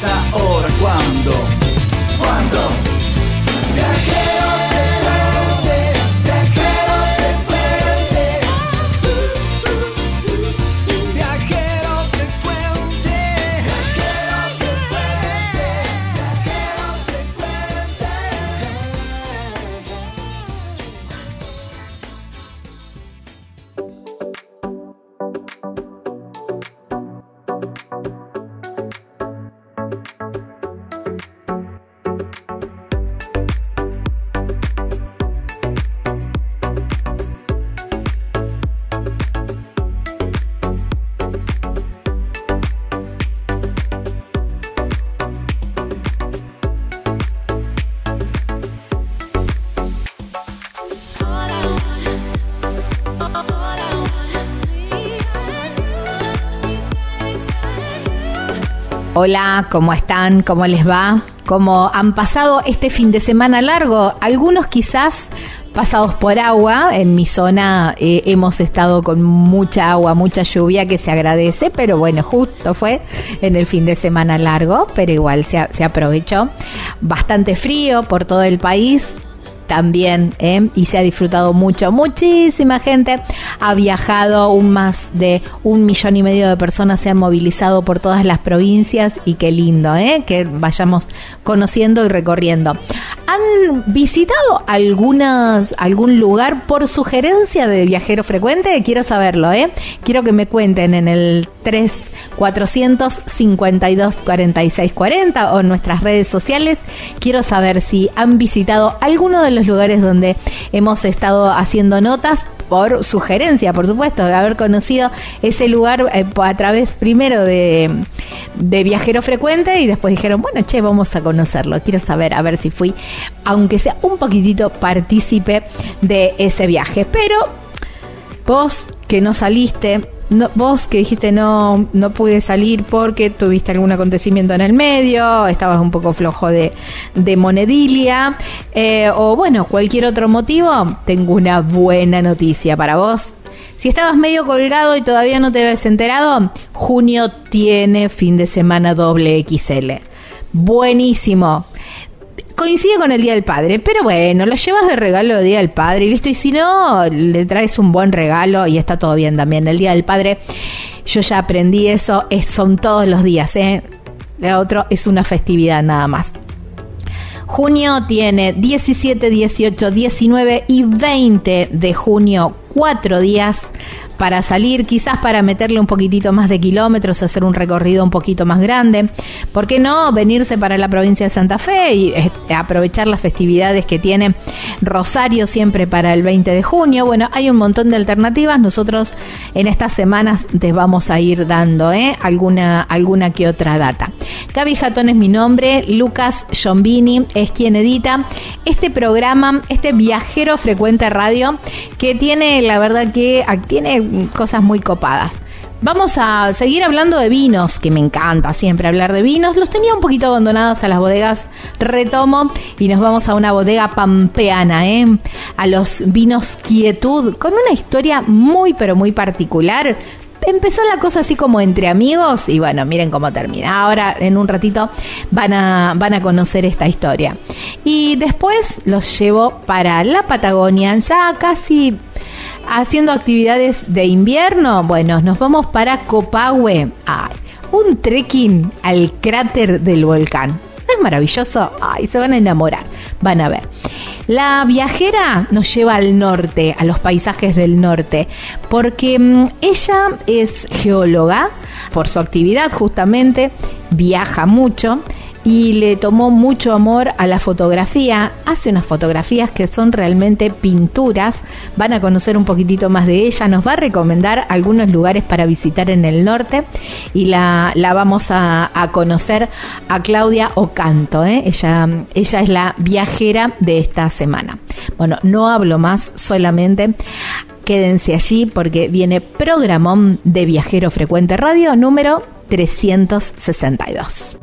Si no es Hola, ¿cómo están? ¿Cómo les va? ¿Cómo han pasado este fin de semana largo? Algunos quizás pasados por agua. En mi zona eh, hemos estado con mucha agua, mucha lluvia que se agradece, pero bueno, justo fue en el fin de semana largo, pero igual se, se aprovechó. Bastante frío por todo el país también ¿eh? y se ha disfrutado mucho. Muchísima gente ha viajado, un más de un millón y medio de personas se han movilizado por todas las provincias y qué lindo ¿eh? que vayamos conociendo y recorriendo. ¿Han visitado algunas, algún lugar por sugerencia de viajero frecuente? Quiero saberlo, ¿eh? Quiero que me cuenten en el 3 452 46 40 o nuestras redes sociales. Quiero saber si han visitado alguno de los lugares donde hemos estado haciendo notas por sugerencia, por supuesto, de haber conocido ese lugar eh, a través primero de, de viajero frecuente y después dijeron, bueno, che, vamos a conocerlo. Quiero saber, a ver si fui, aunque sea un poquitito partícipe de ese viaje. Pero vos que no saliste, no, vos que dijiste no, no pude salir porque tuviste algún acontecimiento en el medio, estabas un poco flojo de, de monedilia, eh, o bueno, cualquier otro motivo, tengo una buena noticia para vos. Si estabas medio colgado y todavía no te habías enterado, junio tiene fin de semana doble XL. Buenísimo coincide con el Día del Padre, pero bueno, lo llevas de regalo el Día del Padre y listo, y si no, le traes un buen regalo y está todo bien también. El Día del Padre, yo ya aprendí eso, es, son todos los días, ¿eh? El otro es una festividad nada más. Junio tiene 17, 18, 19 y 20 de junio, cuatro días para salir, quizás para meterle un poquitito más de kilómetros, hacer un recorrido un poquito más grande. ¿Por qué no venirse para la provincia de Santa Fe y eh, aprovechar las festividades que tiene Rosario siempre para el 20 de junio? Bueno, hay un montón de alternativas. Nosotros en estas semanas te vamos a ir dando ¿eh? alguna, alguna que otra data. Gaby Jatón es mi nombre, Lucas Giombini es quien edita este programa, este viajero frecuente radio que tiene, la verdad que tiene cosas muy copadas. Vamos a seguir hablando de vinos, que me encanta siempre hablar de vinos. Los tenía un poquito abandonados a las bodegas, retomo y nos vamos a una bodega pampeana, ¿eh? a los vinos Quietud, con una historia muy pero muy particular empezó la cosa así como entre amigos y bueno, miren cómo termina. Ahora en un ratito van a, van a conocer esta historia. Y después los llevo para la Patagonia, ya casi haciendo actividades de invierno. Bueno, nos vamos para Copahue. Ay, un trekking al cráter del volcán. Es maravilloso. Ay, se van a enamorar. Van a ver. La viajera nos lleva al norte, a los paisajes del norte, porque mm, ella es geóloga, por su actividad justamente, viaja mucho y le tomó mucho amor a la fotografía. Hace unas fotografías que son realmente pinturas. Van a conocer un poquitito más de ella. Nos va a recomendar algunos lugares para visitar en el norte y la, vamos a, conocer a Claudia Ocanto. ¿eh? Ella, ella es la viajera de esta semana. Bueno, no hablo más, solamente quédense allí porque viene programón de Viajero Frecuente Radio número 362.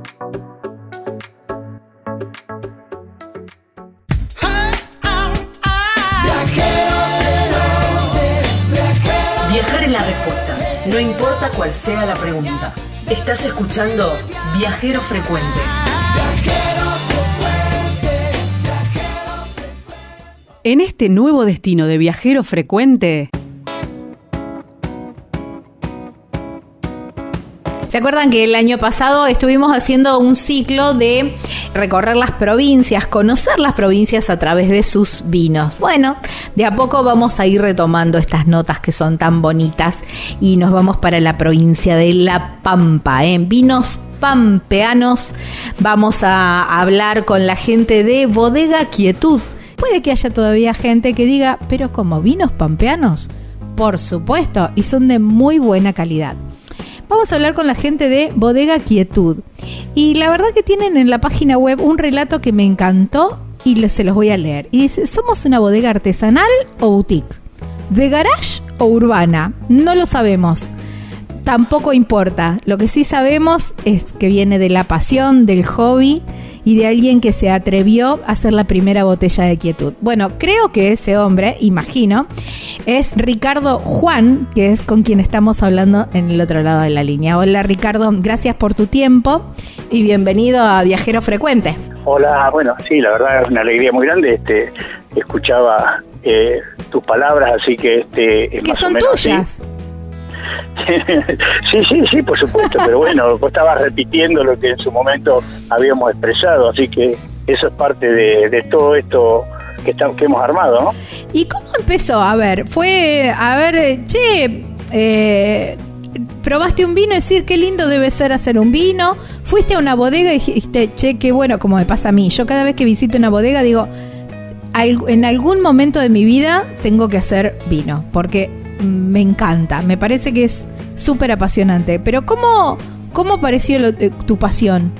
No importa cuál sea la pregunta. Estás escuchando Viajero Frecuente. En este nuevo destino de viajero frecuente, ¿Se acuerdan que el año pasado estuvimos haciendo un ciclo de recorrer las provincias, conocer las provincias a través de sus vinos? Bueno, de a poco vamos a ir retomando estas notas que son tan bonitas y nos vamos para la provincia de La Pampa, en ¿eh? vinos pampeanos. Vamos a hablar con la gente de Bodega Quietud. Puede que haya todavía gente que diga, pero como vinos pampeanos, por supuesto, y son de muy buena calidad vamos a hablar con la gente de Bodega Quietud. Y la verdad que tienen en la página web un relato que me encantó y se los voy a leer. Y dice, ¿somos una bodega artesanal o boutique? ¿De garage o urbana? No lo sabemos. Tampoco importa. Lo que sí sabemos es que viene de la pasión, del hobby y de alguien que se atrevió a hacer la primera botella de quietud. Bueno, creo que ese hombre, imagino, es Ricardo Juan, que es con quien estamos hablando en el otro lado de la línea. Hola Ricardo, gracias por tu tiempo y bienvenido a Viajero Frecuente. Hola, bueno, sí, la verdad es una alegría muy grande. Este, escuchaba eh, tus palabras, así que este, que son tuyas. sí, sí, sí, por supuesto, pero bueno, vos estabas repitiendo lo que en su momento habíamos expresado, así que eso es parte de, todo esto que, hemos armado, ¿no? ¿Y cómo empezó? A ver, fue, a ver, che, eh, probaste un vino y decir qué lindo debe ser hacer un vino, fuiste a una bodega y dijiste, che, qué bueno, como me pasa a mí, yo cada vez que visito una bodega digo, en algún momento de mi vida tengo que hacer vino, porque me encanta, me parece que es súper apasionante. Pero ¿cómo, cómo pareció eh, tu pasión?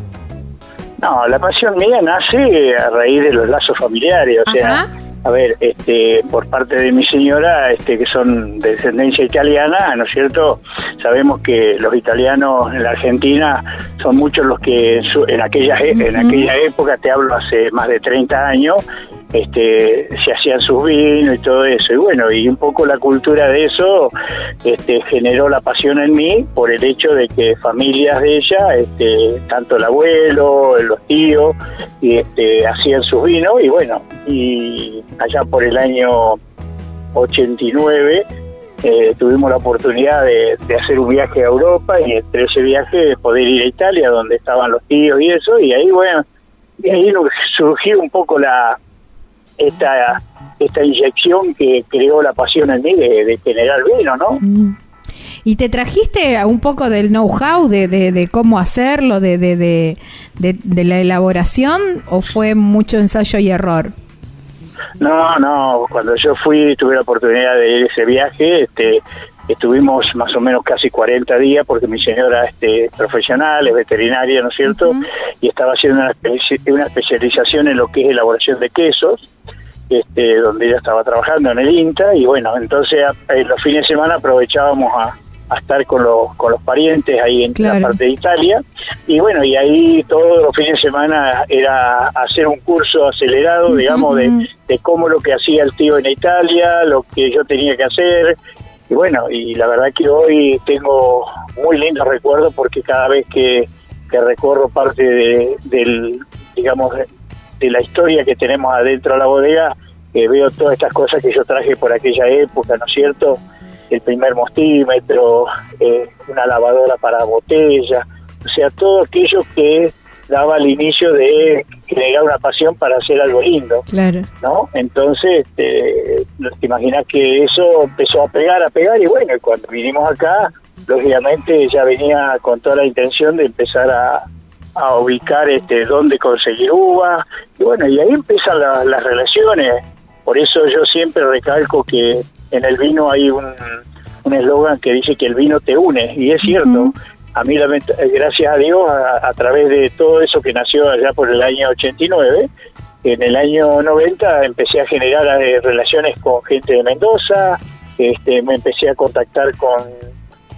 No, la pasión mía nace a raíz de los lazos familiares, o sea, a ver, este, por parte de mi señora, este, que son de descendencia italiana, ¿no es cierto? Sabemos que los italianos en la Argentina son muchos los que en, aquella, e, en aquella época, te hablo hace más de 30 años, este, se hacían sus vinos y todo eso. Y bueno, y un poco la cultura de eso este, generó la pasión en mí por el hecho de que familias de ella, este, tanto el abuelo, los tíos, y, este, hacían sus vinos y bueno, y allá por el año 89 eh, tuvimos la oportunidad de, hacer un viaje a Europa y entre ese viaje poder ir a Italia donde estaban los tíos y eso y ahí bueno, y ahí surgió un poco la, esta esta inyección que creó la pasión en mí de, generar vino, ¿no? Mm. ¿Y te trajiste un poco del know-how de, de, cómo hacerlo, de, de, la elaboración, o fue mucho ensayo y error? No, no, cuando yo fui, tuve la oportunidad de ir ese viaje, este, estuvimos más o menos casi 40 días porque mi señora este, profesional, es veterinaria, ¿no es cierto? Y estaba haciendo una, una especialización en lo que es elaboración de quesos este, donde ella estaba trabajando en el INTA. Y bueno, entonces los fines de semana aprovechábamos a, estar con los, con los parientes ahí en la parte de Italia. Y bueno, y ahí todos los fines de semana era hacer un curso acelerado, digamos, de, de cómo lo que hacía el tío en Italia, lo que yo tenía que hacer y bueno, y la verdad que hoy tengo muy lindos recuerdos porque cada vez que, recorro parte de, del, digamos, de la historia que tenemos adentro de la bodega, eh, veo todas estas cosas que yo traje por aquella época, ¿no es cierto? El primer mostímetro, eh, una lavadora para botella, o sea, todo aquello que daba el inicio de generar una pasión para hacer algo lindo. Claro. ¿No? Entonces, este, te imaginas que eso empezó a pegar, a pegar, y bueno, cuando vinimos acá, lógicamente ya venía con toda la intención de empezar a, a ubicar este dónde conseguir uva y bueno y ahí empiezan las relaciones por eso yo siempre recalco que en el vino hay un eslogan que dice que el vino te une y es cierto a mí gracias a Dios a, través de todo eso que nació allá por el año 89 en el año 90 empecé a generar eh, relaciones con gente de Mendoza este, me empecé a contactar con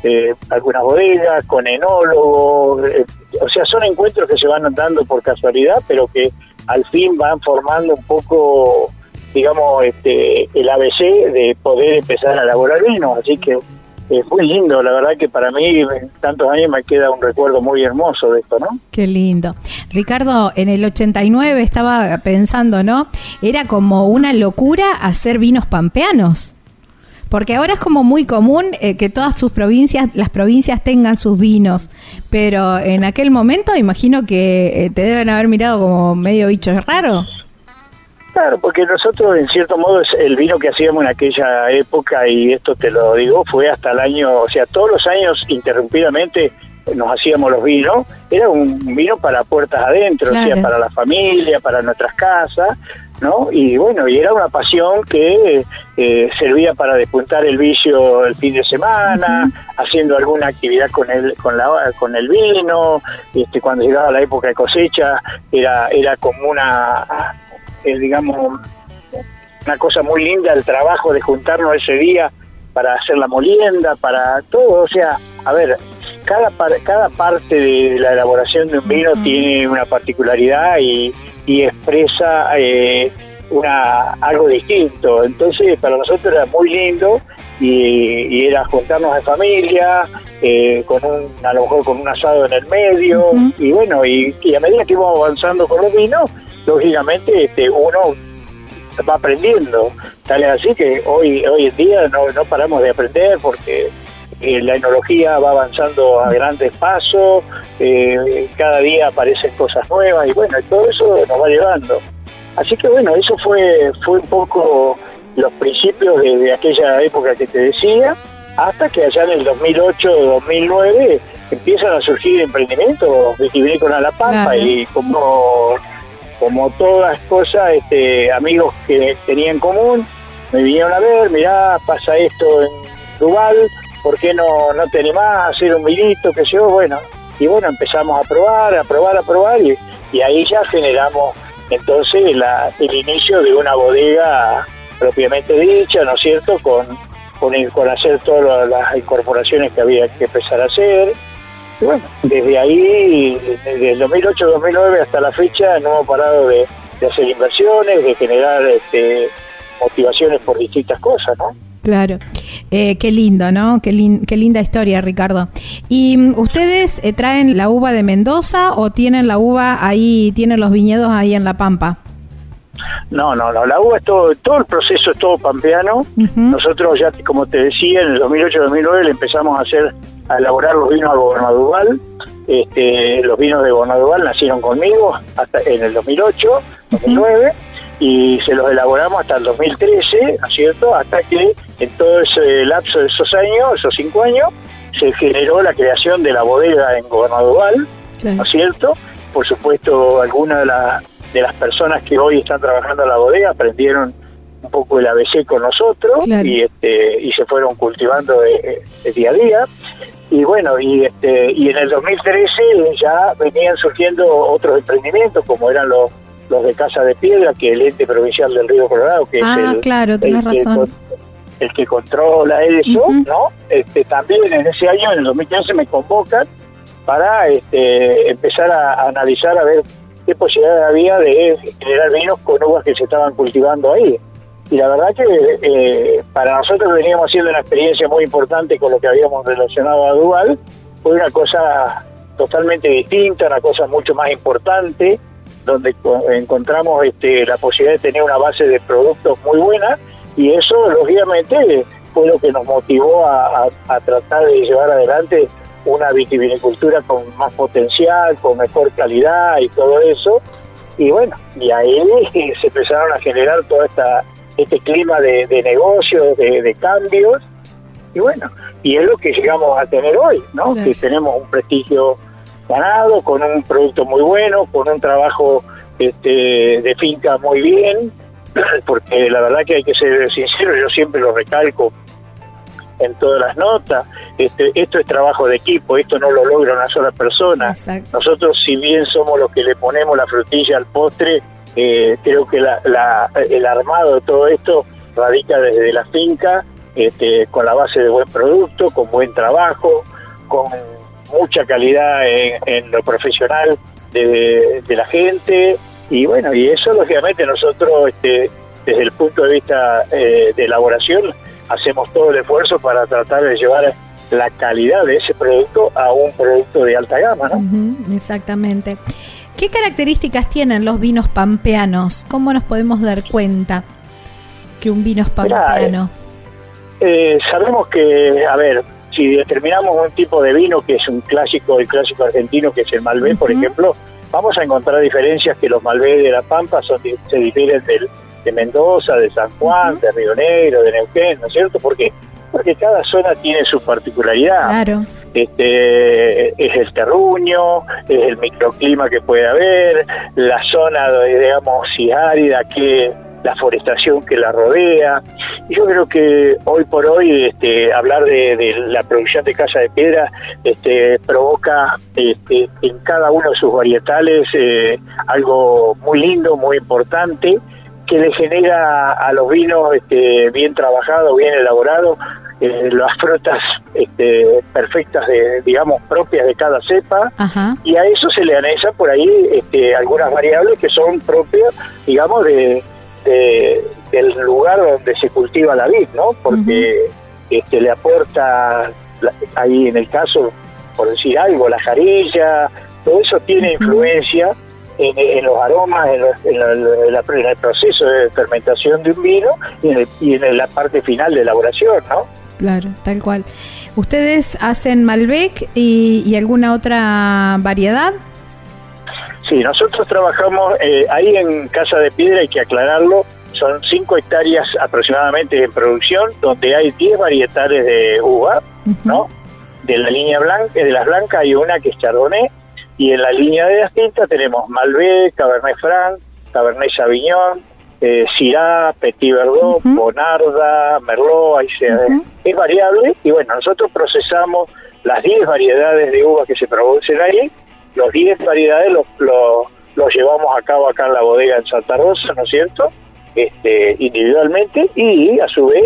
eh, algunas bodegas, con enólogos, eh, o sea, son encuentros que se van dando por casualidad, pero que al fin van formando un poco, digamos, este, el ABC de poder empezar a elaborar vino, así que es muy lindo, la verdad que para mí tantos años me queda un recuerdo muy hermoso de esto, ¿no? Qué lindo. Ricardo, en el 89 estaba pensando, ¿no? Era como una locura hacer vinos pampeanos. Porque ahora es como muy común eh, que todas sus provincias, las provincias tengan sus vinos, pero en aquel momento imagino que eh, te deben haber mirado como medio bicho raro. Claro, porque nosotros en cierto modo es el vino que hacíamos en aquella época y esto te lo digo, fue hasta el año, o sea, todos los años interrumpidamente nos hacíamos los vinos, era un vino para puertas adentro, o sea, para la familia, para nuestras casas, ¿no? Y bueno, y era una pasión que eh, servía para despuntar el vicio el fin de semana, haciendo alguna actividad con el con la con el vino, este cuando llegaba la época de cosecha era era como una eh, digamos una cosa muy linda el trabajo de juntarnos ese día para hacer la molienda, para todo, o sea, a ver, cada cada parte de la elaboración de un vino tiene una particularidad y y expresa eh, una algo distinto. Entonces para nosotros era muy lindo y, era juntarnos en familia, eh, con un, a lo mejor con un asado en el medio y bueno, y, a medida que íbamos avanzando con los vinos, lógicamente este, uno va aprendiendo. Tal es así que hoy, hoy en día no, no paramos de aprender porque eh, la enología va avanzando a grandes pasos, eh, cada día aparecen cosas nuevas y bueno, todo eso nos va llevando. Así que bueno, eso fue, fue un poco los principios de, aquella época que te decía, hasta que allá en el 2008-2009 empiezan a surgir emprendimientos vitivinícolas a La Pampa y como, como todas cosas, este, amigos que tenían en común, me vinieron a ver, mirá, pasa esto en Duval, ¿por qué no, no te animás a hacer un vinito, que yo? Bueno, y bueno, empezamos a probar, a probar, a probar, y, ahí ya generamos entonces el inicio de una bodega propiamente dicha, ¿no es cierto?, con, con hacer todas las incorporaciones que había que empezar a hacer. Y bueno, desde ahí, desde el 2008-2009 hasta la fecha, no hemos parado de, de hacer inversiones, de generar este, motivaciones por distintas cosas, ¿no? Claro, eh, qué lindo, ¿no? Qué, qué, linda historia, Ricardo. ¿Y mm, ustedes eh, traen la uva de Mendoza o tienen la uva ahí, tienen los viñedos ahí en La Pampa? No, no, no, la uva es todo, todo el proceso es todo pampeano. Nosotros ya, como te decía, en el 2008-2009 le empezamos a hacer, a elaborar los vinos a Gobernaduval. Este, los vinos de Gobernaduval nacieron conmigo hasta en el 2008, 2009 y se los elaboramos hasta el 2013, ¿no es cierto? Hasta que en todo ese lapso de esos años, esos cinco años, se generó la creación de la bodega en Gobernador ¿no es cierto? Por supuesto, algunas de, de las personas que hoy están trabajando en la bodega aprendieron un poco el ABC con nosotros y este y se fueron cultivando de, día a día y bueno y este y en el 2013 ya venían surgiendo otros emprendimientos como eran los los de Casa de Piedra que el ente provincial del Río Colorado que es ah, el, claro razón. que, el que controla eso no este también en ese año en el 2013 me convocan para este, empezar a, analizar a ver qué posibilidad había de generar vinos con uvas que se estaban cultivando ahí y la verdad que eh, para nosotros veníamos haciendo una experiencia muy importante con lo que habíamos relacionado a Dual, fue una cosa totalmente distinta, una cosa mucho más importante, donde encontramos este, la posibilidad de tener una base de productos muy buena y eso lógicamente fue lo que nos motivó a, a tratar de llevar adelante una vitivinicultura con más potencial, con mejor calidad y todo eso. Y bueno, y ahí se empezaron a generar toda esta este clima de, negocios, de, cambios, y bueno, y es lo que llegamos a tener hoy, ¿no? Que tenemos un prestigio ganado, con un producto muy bueno, con un trabajo este, de finca muy bien, porque la verdad que hay que ser sincero, yo siempre lo recalco en todas las notas, este, esto es trabajo de equipo, esto no lo logra una sola persona. Nosotros si bien somos los que le ponemos la frutilla al postre, eh, creo que el armado de todo esto radica desde la finca, este, con la base de buen producto, con buen trabajo, con mucha calidad en, lo profesional de, la gente y bueno, y eso lógicamente nosotros este, desde el punto de vista eh, de elaboración hacemos todo el esfuerzo para tratar de llevar la calidad de ese producto a un producto de alta gama, ¿no? exactamente. ¿Qué características tienen los vinos pampeanos? ¿Cómo nos podemos dar cuenta que un vino es pampeano? Eh, sabemos que, a ver, si determinamos un tipo de vino que es un clásico, el clásico argentino, que es el Malbec, por ejemplo, vamos a encontrar diferencias que los Malbec de La Pampa son, se difieren de Mendoza, de San Juan, de Río Negro, de Neuquén, ¿no es cierto? Porque porque cada zona tiene su particularidad. Claro. Este, es el terruño, es el microclima que puede haber, la zona, digamos, si árida, que la forestación que la rodea. Yo creo que hoy por hoy este, hablar de, la producción de casa de piedra este, provoca este, en cada uno de sus varietales eh, algo muy lindo, muy importante que le genera a los vinos este, bien trabajados, bien elaborados, eh, las frutas este, perfectas, de, digamos, propias de cada cepa, y a eso se le anexan por ahí este, algunas variables que son propias, digamos, de, del lugar donde se cultiva la vid, ¿no? Porque este, le aporta, ahí en el caso, por decir algo, la jarilla, todo eso tiene influencia en, los aromas, en, el proceso de fermentación de un vino y en, y en la parte final de elaboración, ¿no? Claro, tal cual. ¿Ustedes hacen Malbec y, alguna otra variedad? Sí, nosotros trabajamos eh, ahí en Casa de Piedra, hay que aclararlo, son 5 hectáreas aproximadamente en producción, donde hay 10 varietales de uva, ¿no? De la línea blanca, de las blancas hay una que es Chardonnay, y en la línea de las tintas tenemos Malbec, Cabernet Franc, Cabernet Sauvignon, eh, Syrah, Petit Verdot, Bonarda, Merlot, ahí es variable. Y bueno, nosotros procesamos las 10 variedades de uvas que se producen ahí, los 10 variedades los, los, llevamos a cabo acá en la bodega en Santa Rosa, ¿no es cierto? Este, individualmente y a su vez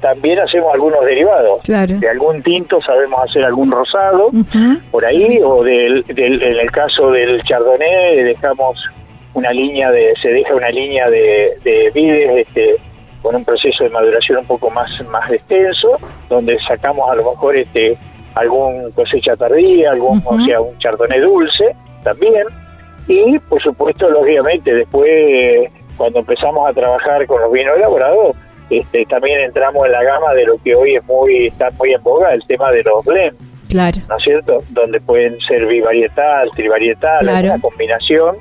también hacemos algunos derivados. De algún tinto sabemos hacer algún rosado por ahí, o del, del, en el caso del chardonnay dejamos una línea de, se deja una línea de, de vides este, con un proceso de maduración un poco más, más extenso, donde sacamos a lo mejor este algún cosecha tardía, algún, o sea, un chardonnay dulce también, y por supuesto, lógicamente, después cuando empezamos a trabajar con los vinos elaborados, este, también entramos en la gama de lo que hoy es muy está muy en boga, el tema de los blends. Claro. ¿No es cierto? Donde pueden ser bivarietal, trivarietal, una combinación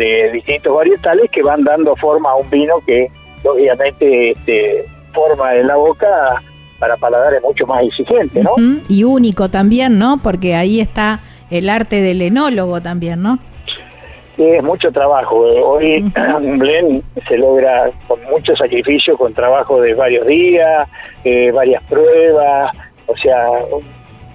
de distintos varietales que van dando forma a un vino que lógicamente este, forma en la boca para paladares mucho más exigentes, ¿no? Y único también, ¿no? Porque ahí está el arte del enólogo también, ¿no? es mucho trabajo. Hoy un blend se logra con mucho sacrificio, con trabajo de varios días, eh, varias pruebas. O sea,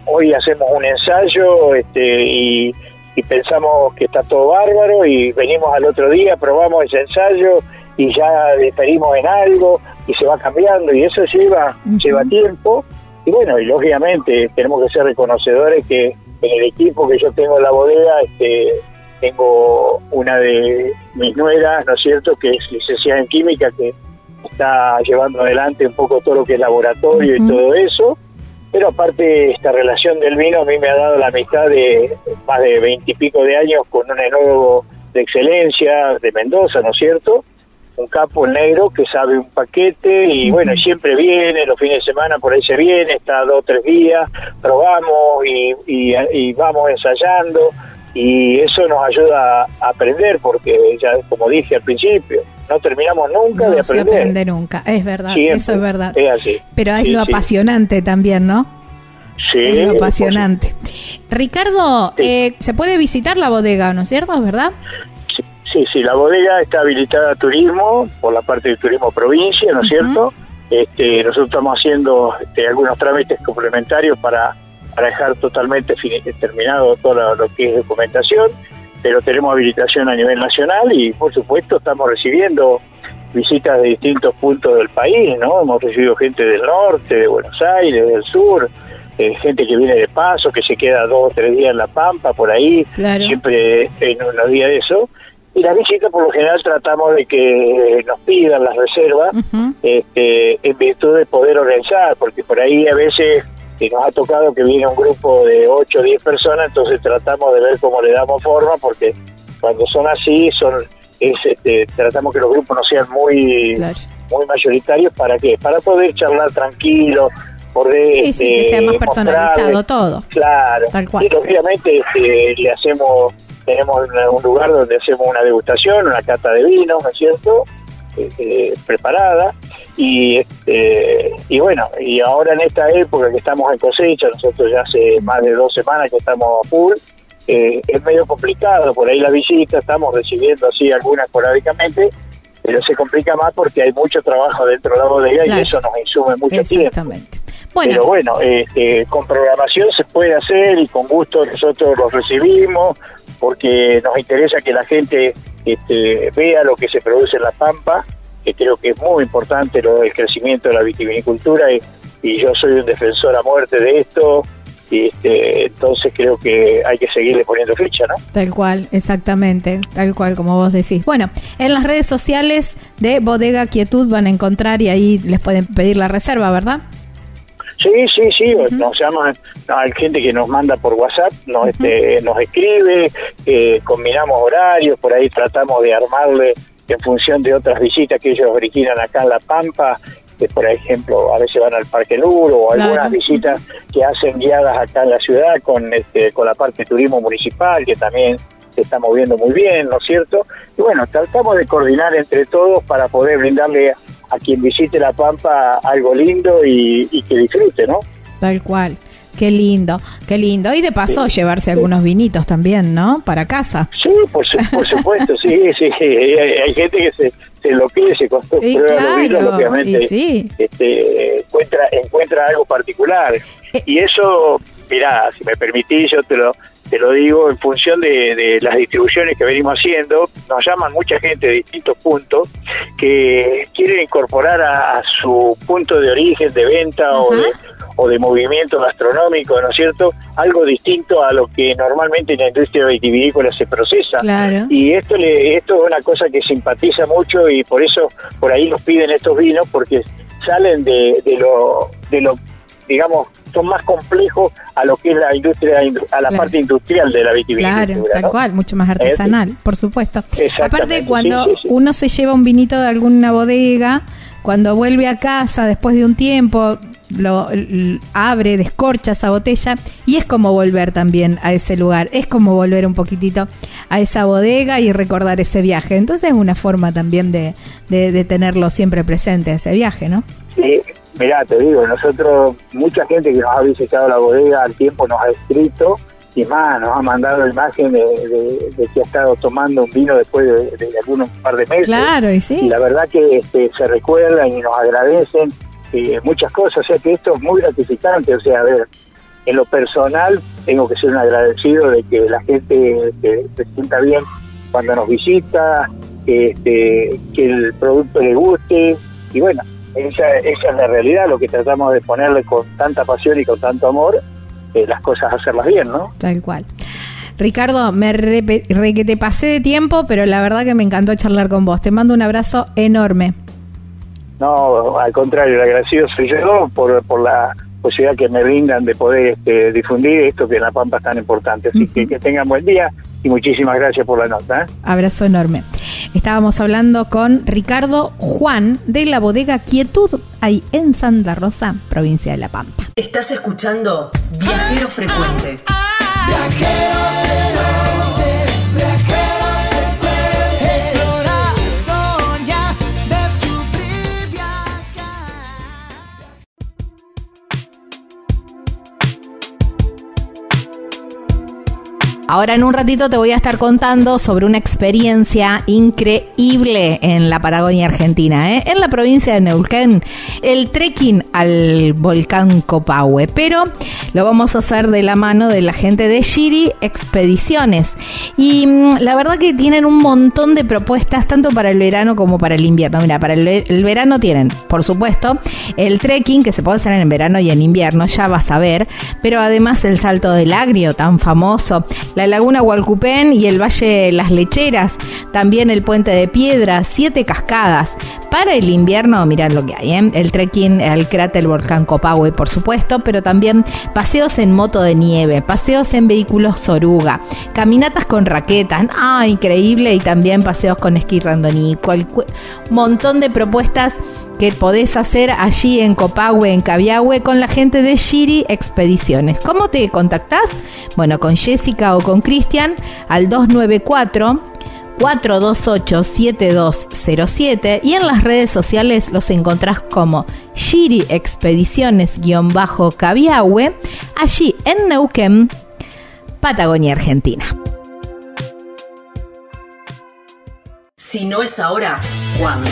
hoy hacemos un ensayo este, y, pensamos que está todo bárbaro y venimos al otro día, probamos ese ensayo y ya despedimos en algo y se va cambiando y eso lleva, lleva tiempo. Y bueno, y lógicamente tenemos que ser reconocedores que en el equipo que yo tengo en la bodega, este, tengo una de mis nueras, ¿no es cierto?, que es licenciada en química, que está llevando adelante un poco todo lo que es laboratorio y todo eso. Pero aparte, esta relación del vino a mí me ha dado la mitad de más de veintipico de años con un enólogo de excelencia de Mendoza, ¿no es cierto? Un capo negro que sabe un paquete y bueno, siempre viene, los fines de semana por ahí se viene, está dos o tres días, probamos y, y vamos ensayando y eso nos ayuda a aprender porque ya como dije al principio no terminamos nunca de aprender. Se aprende nunca, es verdad, eso es verdad. Pero es lo apasionante también, ¿no? Sí. Es lo apasionante. Ricardo, eh, se puede visitar la bodega, ¿no es cierto? ¿Es verdad? Sí, sí, la bodega está habilitada a turismo por la parte del turismo provincia, ¿no es cierto? Este, nosotros estamos haciendo este, algunos trámites complementarios para para dejar totalmente terminado todo lo, que es documentación, pero tenemos habilitación a nivel nacional y por supuesto estamos recibiendo visitas de distintos puntos del país, ¿no? Hemos recibido gente del norte, de Buenos Aires, del sur, eh, gente que viene de paso, que se queda dos o tres días en La Pampa, por ahí, siempre en unos días de eso. Y las visitas por lo general tratamos de que nos pidan las reservas este, en virtud de poder organizar, porque por ahí a veces y nos ha tocado que viene un grupo de 8 o 10 personas, entonces tratamos de ver cómo le damos forma, porque cuando son así, son es, este, tratamos que los grupos no sean muy, muy mayoritarios, ¿para qué? Para poder charlar tranquilo, poder... Sí, sí, que sea más este, personalizado todo. Claro, Tal cual. y obviamente este, le hacemos, tenemos un lugar donde hacemos una degustación, una cata de vino, ¿no es cierto?, eh, preparada. Y este, y bueno y ahora en esta época que estamos en cosecha nosotros ya hace más de dos semanas que estamos a full eh, es medio complicado. Por ahí la visita estamos recibiendo así algunas esporádicamente pero se complica más porque hay mucho trabajo dentro de la bodega y eso nos insume mucho tiempo. Bueno. Pero bueno, este, con programación se puede hacer y con gusto nosotros los recibimos porque nos interesa que la gente este, vea lo que se produce en La Pampa, que creo que es muy importante lo del crecimiento de la vitivinicultura y, yo soy un defensor a muerte de esto. Este, entonces creo que hay que seguirle poniendo ficha, ¿no? Tal cual, exactamente, tal cual como vos decís. Bueno, en las redes sociales de Bodega Quietud van a encontrar y ahí les pueden pedir la reserva, ¿verdad? Sí, sí, sí, nos llaman, hay gente que nos manda por WhatsApp, nos, este, nos escribe, eh, combinamos horarios, por ahí tratamos de armarle en función de otras visitas que ellos originan acá en La Pampa, que por ejemplo a veces van al Parque Luro o algunas visitas que hacen guiadas acá en la ciudad con, este, con la parte de turismo municipal, que también se está moviendo muy bien, ¿no es cierto? Y bueno, tratamos de coordinar entre todos para poder brindarle a quien visite La Pampa algo lindo y, que disfrute, ¿no? Tal cual. Qué lindo, qué lindo. Y de paso llevarse algunos vinitos también, ¿no? Para casa. Sí, por, supuesto, sí, sí. Hay, gente que se, se enloquece con estos claro, obviamente. Sí. Este, encuentra, encuentra algo particular. Eh. Y eso, mirá, si me permitís, yo te lo, te lo digo, en función de, las distribuciones que venimos haciendo, nos llaman mucha gente de distintos puntos que quieren incorporar a, su punto de origen, de venta o de o de movimiento gastronómico, ¿no es cierto? Algo distinto a lo que normalmente en la industria vitivinícola se procesa. Y esto le, esto es una cosa que simpatiza mucho y por eso por ahí nos piden estos vinos porque salen de, de lo de lo digamos son más complejos a lo que es la industria, a la parte industrial de la vitivinicultura. Claro, tal cual, mucho más artesanal, por supuesto. Aparte, cuando uno se lleva un vinito de alguna bodega, cuando vuelve a casa después de un tiempo, lo, abre, descorcha esa botella y es como volver también a ese lugar, es como volver un poquitito a esa bodega y recordar ese viaje. Entonces es una forma también de, de, tenerlo siempre presente, ese viaje, ¿no? Sí, mira, te digo, nosotros, mucha gente que nos ha visitado la bodega al tiempo nos ha escrito y más, nos ha mandado imagen de, que ha estado tomando un vino después de, algunos par de meses. Claro, y sí. Y la verdad que este, se recuerdan y nos agradecen eh, muchas cosas, o sea que esto es muy gratificante, o sea, a ver, en lo personal tengo que ser un agradecido de que la gente se, sienta bien cuando nos visita, que, este, que el producto le guste y bueno, esa, esa es la realidad, lo que tratamos de ponerle con tanta pasión y con tanto amor, eh, las cosas hacerlas bien, ¿no? Tal cual. Ricardo, me re, que te pasé de tiempo, pero la verdad que me encantó charlar con vos. Te mando un abrazo enorme. No, al contrario, agradecido soy yo por, por la posibilidad que me brindan de poder este, difundir esto que en La Pampa es tan importante. Así que que tengan buen día y muchísimas gracias por la nota. ¿eh? Abrazo enorme. Estábamos hablando con Ricardo Juan de la bodega Quietud, ahí en Santa Rosa, provincia de La Pampa. Estás escuchando Viajero Frecuente. Viajero Ahora en un ratito te voy a estar contando sobre una experiencia increíble en la Patagonia Argentina, ¿eh? en la provincia de Neuquén, el trekking al volcán Copahue, pero lo vamos a hacer de la mano de la gente de Shiri Expediciones. Y mm, la verdad que tienen un montón de propuestas tanto para el verano como para el invierno. Mira, para el, el verano tienen, por supuesto, el trekking que se puede hacer en verano y en invierno, ya vas a ver, pero además el salto del agrio tan famoso, la laguna Hualcupén y el Valle Las Lecheras, también el Puente de Piedra, siete cascadas. Para el invierno, mirad lo que hay, ¿eh? el trekking al cráter volcán Copahue, por supuesto, pero también paseos en moto de nieve, paseos en vehículos Soruga, caminatas con raquetas, ah, increíble, y también paseos con esquí randoní, un montón de propuestas que podés hacer allí en Copahue, en Cabiahue, con la gente de Shiri Expediciones. ¿Cómo te contactás? Bueno, con Jessica o con Cristian al 294 428-7207 y en las redes sociales los encontrás como Shiri Expediciones-Cabiahue, allí en Neuquén, Patagonia, Argentina. Si no es ahora, ¿cuándo?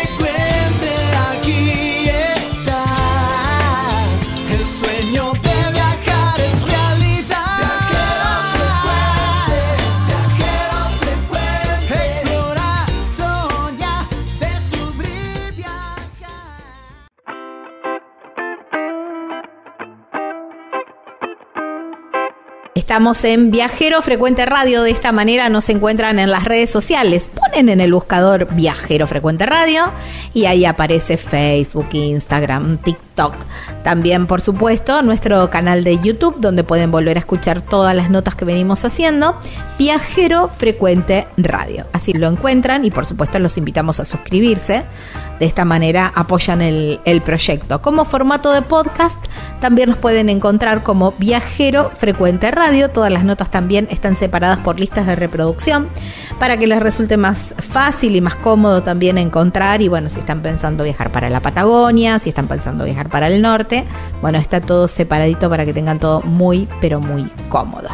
Estamos en Viajero Frecuente Radio. De esta manera nos encuentran en las redes sociales. Ponen en el buscador Viajero Frecuente Radio y ahí aparece Facebook, Instagram, TikTok. También, por supuesto, nuestro canal de YouTube donde pueden volver a escuchar todas las notas que venimos haciendo. Viajero Frecuente Radio. Así lo encuentran y, por supuesto, los invitamos a suscribirse. De esta manera apoyan el, proyecto. Como formato de podcast, también nos pueden encontrar como Viajero Frecuente Radio Todas las notas también están separadas por listas de reproducción para que les resulte más fácil y más cómodo también encontrar. Y bueno, si están pensando viajar para la Patagonia, si están pensando viajar para el norte, bueno, está todo separadito para que tengan todo muy, pero muy cómodo.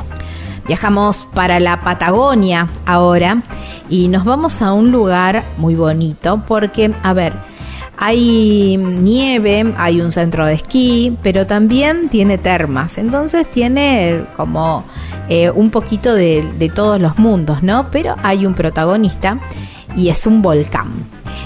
Viajamos para la Patagonia ahora y nos vamos a un lugar muy bonito porque, a ver, hay nieve, hay un centro de esquí, pero también tiene termas. Entonces tiene como eh, un poquito de, todos los mundos, ¿no? Pero hay un protagonista y es un volcán.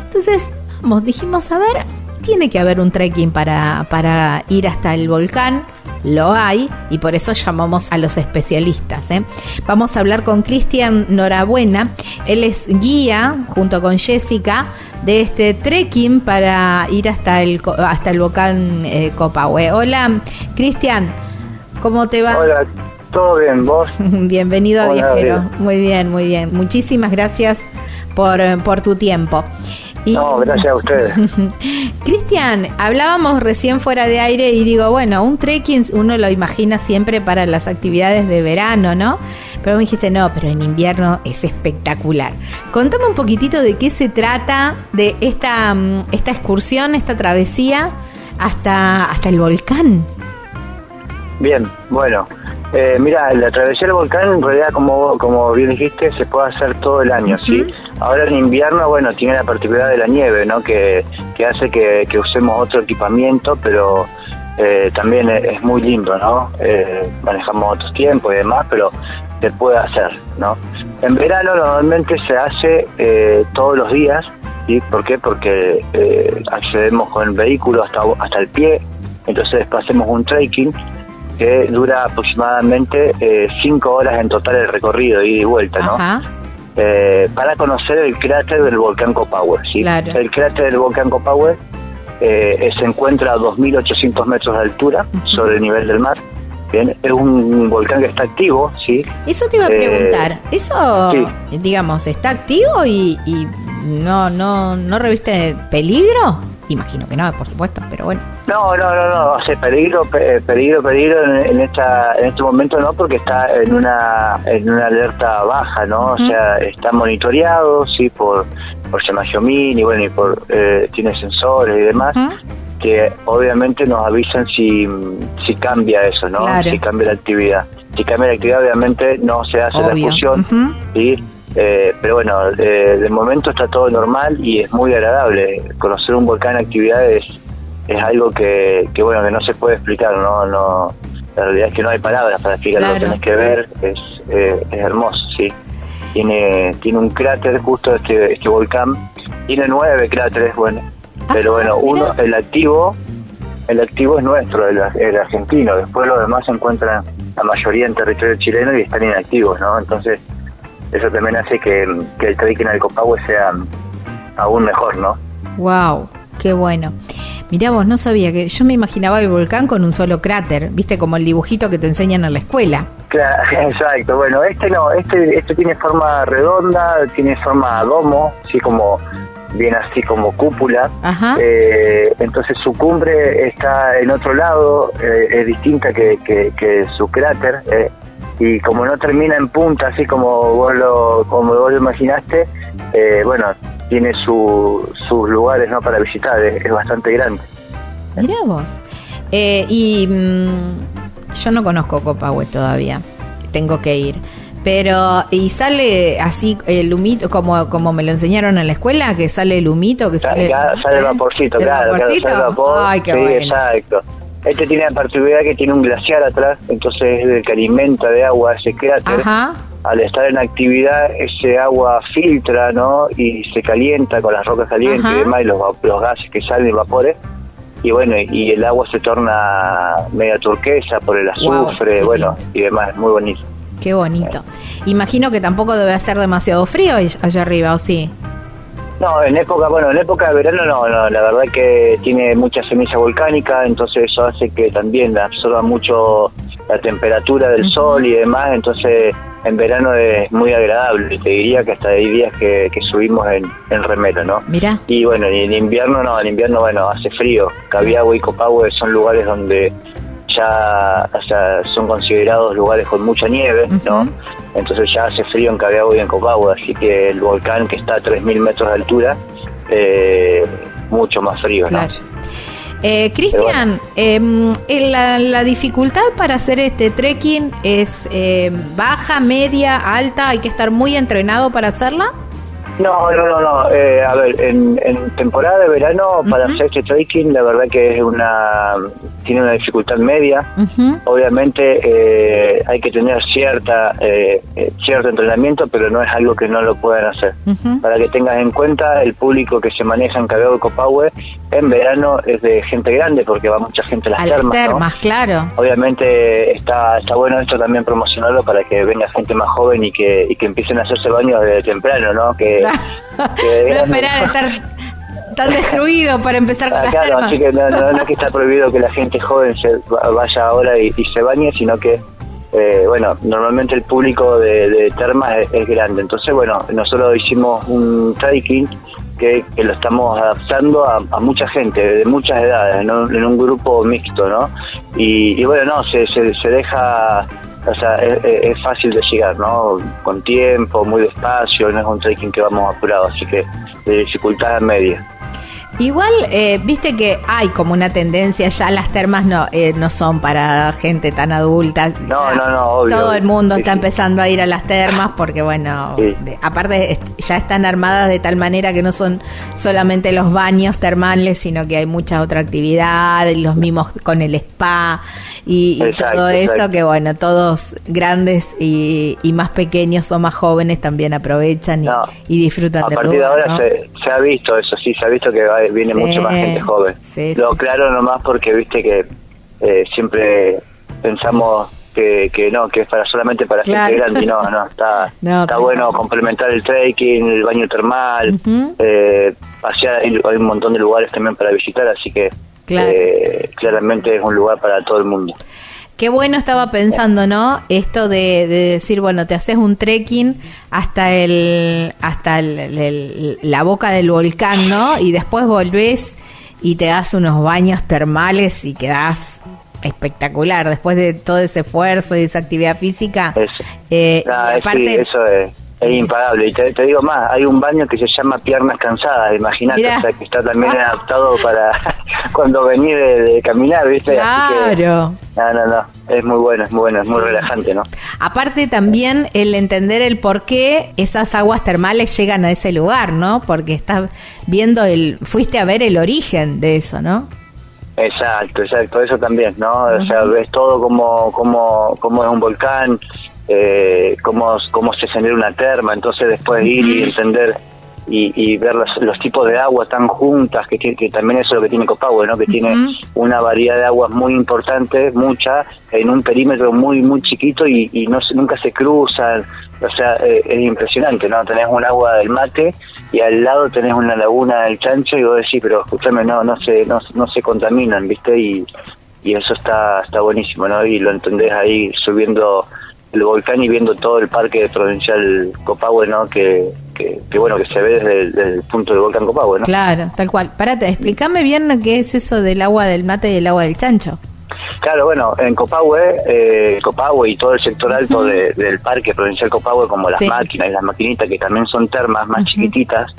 Entonces, vamos, dijimos, a ver, tiene que haber un trekking para, para ir hasta el volcán lo hay y por eso llamamos a los especialistas. ¿eh? Vamos a hablar con Cristian Norabuena. Él es guía, junto con Jessica, de este trekking para ir hasta el, hasta el volcán eh, Copahue. Hola, Cristian, ¿cómo te va? Hola, todo bien, vos. Bienvenido a Viajero. Muy bien, muy bien. Muchísimas gracias por, por tu tiempo. No, gracias a ustedes. Cristian, hablábamos recién fuera de aire y digo, bueno, un trekking uno lo imagina siempre para las actividades de verano, ¿no? Pero me dijiste, no, pero en invierno es espectacular. Contame un poquitito de qué se trata de esta, mm, esta excursión, esta travesía hasta, hasta el volcán. Bien, bueno, eh, mira, la travesía del volcán en realidad, como, como bien dijiste, se puede hacer todo el año, ¿sí? Ahora en invierno, bueno, tiene la particularidad de la nieve, ¿no? Que, hace que, usemos otro equipamiento, pero eh, también es, muy lindo, ¿no? Eh, manejamos otros tiempos y demás, pero se puede hacer, ¿no? En verano normalmente se hace eh, todos los días, ¿sí? ¿Por qué? Porque accedemos con el vehículo hasta, hasta el pie, entonces hacemos un trekking que dura aproximadamente eh, cinco horas en total el recorrido, ida y vuelta, ¿no? Eh, para conocer el cráter del volcán Copahue. ¿sí? El cráter del volcán Copahue eh, se encuentra a 2.800 metros de altura sobre el nivel del mar. Bien, es un volcán que está activo, ¿sí? Eso te iba a preguntar. ¿Eso, digamos, está activo y, y no, no, no reviste peligro? Imagino que no, por supuesto, pero bueno. No, no, no, no, hace peligro, peligro, peligro en, esta, en este momento no, porque está en una, en una alerta baja, ¿no? O sea, está monitoreado, sí, por, por y bueno, y por, eh, tiene sensores y demás. que obviamente nos avisan si, si cambia eso, ¿no? Si cambia la actividad. Si cambia la actividad, obviamente no se hace la fusión, ¿sí? Eh, pero bueno, eh, de momento está todo normal y es muy agradable. Conocer un volcán en actividad es, algo que, que, bueno, que no se puede explicar, ¿no? no La realidad es que no hay palabras para explicar lo que tenés que ver, es, eh, es hermoso, sí. Tiene, tiene un cráter justo este, este volcán, tiene nueve cráteres, bueno, ah, pero bueno, uno, el activo, el activo es nuestro, el, el argentino, después los demás se encuentran la mayoría en territorio chileno y están inactivos, ¿no? Entonces, eso también hace que, el trekking al Copahue sea aún mejor, ¿no? Wow, qué bueno. Mirá vos, no sabía que yo me imaginaba el volcán con un solo cráter, viste como el dibujito que te enseñan en la escuela. Claro, exacto. Bueno, este no, este este tiene forma redonda, tiene forma domo, así como bien así como cúpula. Ajá. Eh, entonces su cumbre está en otro lado, eh, es distinta que, que, su cráter. Eh, y como no termina en punta, así como vos lo, como vos lo imaginaste, eh, bueno, tiene sus lugares no para visitar, es, bastante grande. Mirá vos. Eh, y mm, yo no conozco Copahue todavía, tengo que ir. Pero, ¿y sale así el humito, como, como me lo enseñaron en la escuela, que sale el humito? que Sale, sale el vaporcito, claro, vaporcito? sale vapor. Ay, qué sí, exacto. Este tiene la particularidad que tiene un glaciar atrás, entonces es el que alimenta de agua ese cráter. Al estar en actividad, ese agua filtra, ¿no? Y se calienta con las rocas calientes y demás, y los, los gases que salen, y vapores. Y bueno, y el agua se torna media turquesa por el azufre, bueno, y demás, muy bonito. Qué bonito. Imagino que tampoco debe hacer demasiado frío allá arriba, ¿o sí? No, en época, bueno, en época de verano no, no, la verdad que tiene mucha ceniza volcánica, entonces eso hace que también absorba mucho la temperatura del sol y demás, entonces en verano es muy agradable, te diría que hasta hay días que, subimos en, en remero, ¿no? Mira. Y bueno, en invierno no, en invierno, bueno, hace frío. Cabiagua y Copahue son lugares donde ya son considerados lugares con mucha nieve, ¿no? Entonces ya hace frío en Cabiagua y en Copahue, así que el volcán que está a 3.000 metros de altura, eh, mucho más frío, ¿no? Eh, Cristian, em, la, dificultad para hacer este trekking es em, baja, media, alta, hay que estar muy entrenado para hacerla. No, no, no, no. Eh, a ver, en, temporada de verano para hacer este trekking, la verdad que es una tiene una dificultad media. Obviamente eh, hay que tener cierta eh, cierto entrenamiento, pero no es algo que no lo puedan hacer. Para que tengas en cuenta, el público que se maneja en de Copahue en verano es de gente grande, porque va mucha gente a las a termas. Las termas, claro. Obviamente está está bueno esto también promocionarlo para que venga gente más joven y que, y que empiecen a hacerse baños desde temprano, ¿no? Que, no esperar a estar tan destruido para empezar con ah, las claro, así que no, es que está prohibido que la gente joven se vaya ahora y, se bañe, sino que, eh, bueno, normalmente el público de, termas es, grande. Entonces, bueno, nosotros hicimos un trekking que, lo estamos adaptando a, mucha gente, de muchas edades, en un grupo mixto, ¿no? Y, bueno, no, se, se deja o sea, es, fácil de llegar, ¿no? Con tiempo, muy despacio, no es un trekking que vamos apurado, así que de dificultad media. Igual, eh, viste que hay como una tendencia, ya las termas no, eh, no son para gente tan adulta. No, no, no, obvio. Todo el mundo está empezando a ir a las termas porque, bueno, aparte ya están armadas de tal manera que no son solamente los baños termales, sino que hay mucha otra actividad, los mismos con el spa y, todo eso, que, bueno, todos grandes y, más pequeños o más jóvenes también aprovechan y, disfrutan a partir de ahora se, se, ha visto eso, sí, se ha visto que va viene mucho más gente joven. Lo claro nomás porque viste que eh, siempre pensamos que, que no, que es para solamente para gente grande y no, no, está, está bueno complementar el trekking, el baño termal, eh, pasear, hay, un montón de lugares también para visitar, así que eh, claramente es un lugar para todo el mundo. Qué bueno estaba pensando, ¿no? Esto de, decir, bueno, te haces un trekking hasta el hasta la boca del volcán, ¿no? Y después volvés y te das unos baños termales y quedás espectacular después de todo ese esfuerzo y esa actividad física. Eh, ah, aparte, eso es es impagable. Y te, digo más, hay un baño que se llama Piernas Cansadas, imagínate, o sea, que está también adaptado para cuando venís de, caminar, ¿viste? Claro. no, no, no, es muy bueno, es muy bueno, es muy relajante, ¿no? Aparte también el entender el por qué esas aguas termales llegan a ese lugar, ¿no? Porque estás viendo el, fuiste a ver el origen de eso, ¿no? Exacto, exacto, eso también, ¿no? O sea, ves todo como, como, como es un volcán, eh, cómo, cómo se genera una terma, entonces después ir y entender y, ver los, tipos de agua tan juntas, que, que también eso es lo que tiene Copahue, ¿no? que tiene una variedad de aguas muy importante, mucha, en un perímetro muy muy chiquito y, no nunca se cruzan, o sea, eh, es impresionante, ¿no? Tenés un agua del mate y al lado tenés una laguna del chancho y vos decís, pero escúchame, no, no se, no, no se contaminan, ¿viste? Y, y eso está, está buenísimo, ¿no? Y lo entendés ahí subiendo el volcán y viendo todo el parque provincial Copahue, ¿no? Que, que, bueno, que se ve desde el, punto del volcán Copahue, ¿no? Claro, tal cual. Parate, explícame bien qué es eso del agua del mate y el agua del chancho. Claro, bueno, en Copahue, eh, Copahue y todo el sector alto del parque provincial Copahue, como las máquinas y las maquinitas, que también son termas más chiquititas,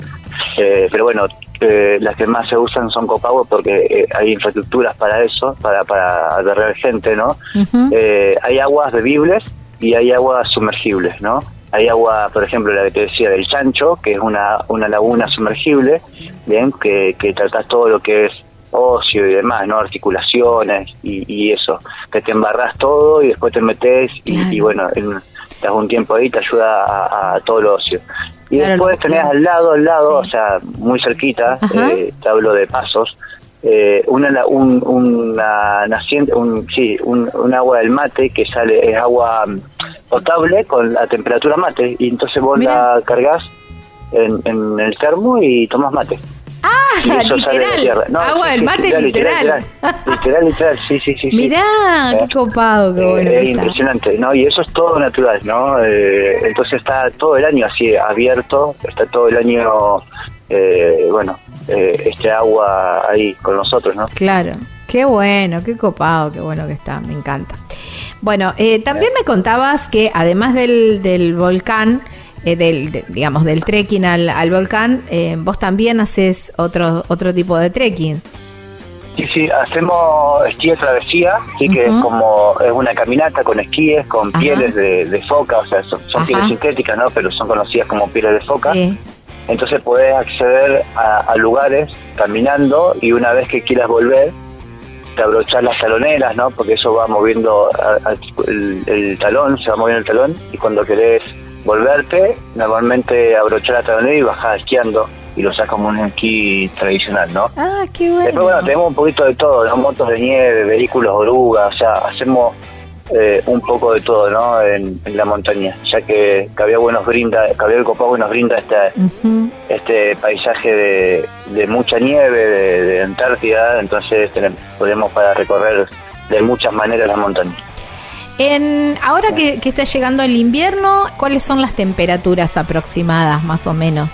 eh, pero bueno, eh, las que más se usan son Copahue porque eh, hay infraestructuras para eso, para, para agarrar gente, ¿no? hay aguas bebibles y hay aguas sumergibles, ¿no? Hay agua, por ejemplo, la que te decía del Chancho, que es una, una laguna sumergible, bien, que, que tratas todo lo que es ocio y demás, ¿no? Articulaciones y, eso, que te embarras todo y después te metes y, bueno, en, das un tiempo ahí te ayuda a, todo lo ocio. Y después tenés al lado, al lado, o sea, muy cerquita, eh, te hablo de pasos, eh, una, un, una naciente, un, sí, un, un, agua del mate que sale, es agua mm, potable con la temperatura mate, y entonces vos la cargas en, en el termo y tomas mate. Ah, literal. agua del mate literal. Literal, literal, literal, sí, sí, sí. Mirá, eh, qué copado, qué eh, bueno. Es impresionante, ¿no? Y eso es todo natural, ¿no? Eh, entonces está todo el año así abierto, está todo el año, eh, bueno, eh, este agua ahí con nosotros, ¿no? Claro. Qué bueno, qué copado, qué bueno que está, me encanta. Bueno, eh, también me contabas que además del, del volcán, eh, del, digamos, del trekking al, al volcán, vos también haces otro, otro tipo de trekking. Sí, sí, hacemos esquí de travesía, sí, que es como es una caminata con esquíes, con pieles de, foca, o sea, son, pieles sintéticas, ¿no? Pero son conocidas como pieles de foca. Sí. Entonces puedes acceder a, lugares caminando y una vez que quieras volver, te abrochas las taloneras, ¿no? Porque eso va moviendo el, talón, se va moviendo el talón y cuando querés volverte, normalmente abrochar la talonera y bajar esquiando y lo usas como un esquí tradicional, ¿no? Ah, qué bueno. Después, bueno, tenemos un poquito de todo, ¿no? Motos de nieve, vehículos orugas, o sea, hacemos eh, un poco de todo, ¿no? En, la montaña, ya que Cabiagüe nos brinda, Cabiagüe Copagüe nos brinda este, este paisaje de, mucha nieve, de, Antártida, entonces tenemos, podemos para recorrer de muchas maneras la montaña. En, ahora que, está llegando el invierno, ¿cuáles son las temperaturas aproximadas, más o menos?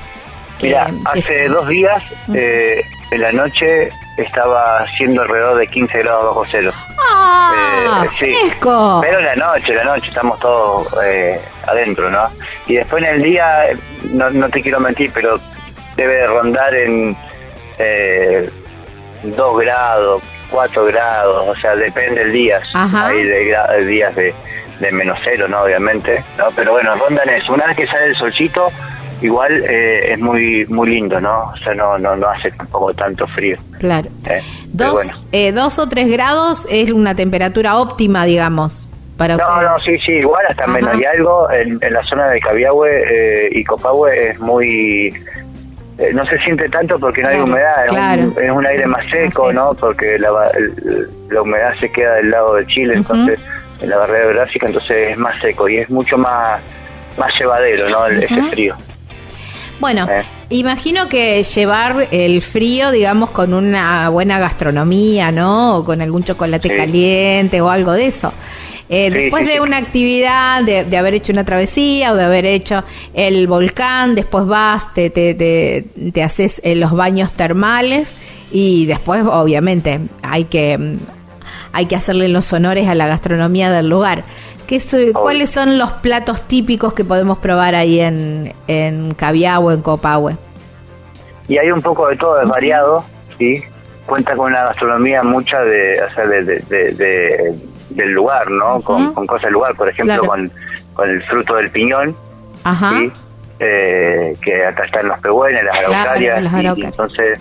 Mira, hace dos días, eh, en la noche, estaba haciendo alrededor de 15 grados bajo cero. ¡Ah! Eh, fresco. Pero en la noche, la noche estamos todos eh, adentro, ¿no? Y después en el día, no, no te quiero mentir, pero debe rondar en eh, 2 grados, 4 grados, o sea, depende del día. Hay de, días de, de menos cero, ¿no? Obviamente, ¿no? Pero bueno, rondan eso. Una vez que sale el solcito, igual eh, es muy muy lindo, ¿no? O sea, no, no, no hace tampoco tanto frío. Claro. Eh, dos, eh, dos o tres grados es una temperatura óptima, digamos. Para no, no, sí, sí, igual hasta menos. Y algo en, la zona de Cabiahue y Copahue es muy... no se siente tanto porque no hay humedad, es, un, aire más seco, ¿no? Porque la, la humedad se queda del lado de Chile, entonces en la barrera geográfica, entonces es más seco y es mucho más más llevadero, ¿no? Ese frío. Bueno, eh. imagino que llevar el frío, digamos, con una buena gastronomía, ¿no? O con algún chocolate caliente o algo de eso. Eh, después de una actividad, de, haber hecho una travesía o de haber hecho el volcán, después vas, te, te, te, haces eh, los baños termales y después, obviamente, hay que, hay que hacerle los honores a la gastronomía del lugar. ¿Cuáles son los platos típicos que podemos probar ahí en, en en Copahue? Y hay un poco de todo, es variado, ¿sí? Cuenta con una gastronomía mucha de, o sea, de, del lugar, ¿no? con, cosas del lugar, por ejemplo, con, con el fruto del piñón, ¿sí? Eh, que acá están los pehuenes, las araucarias, entonces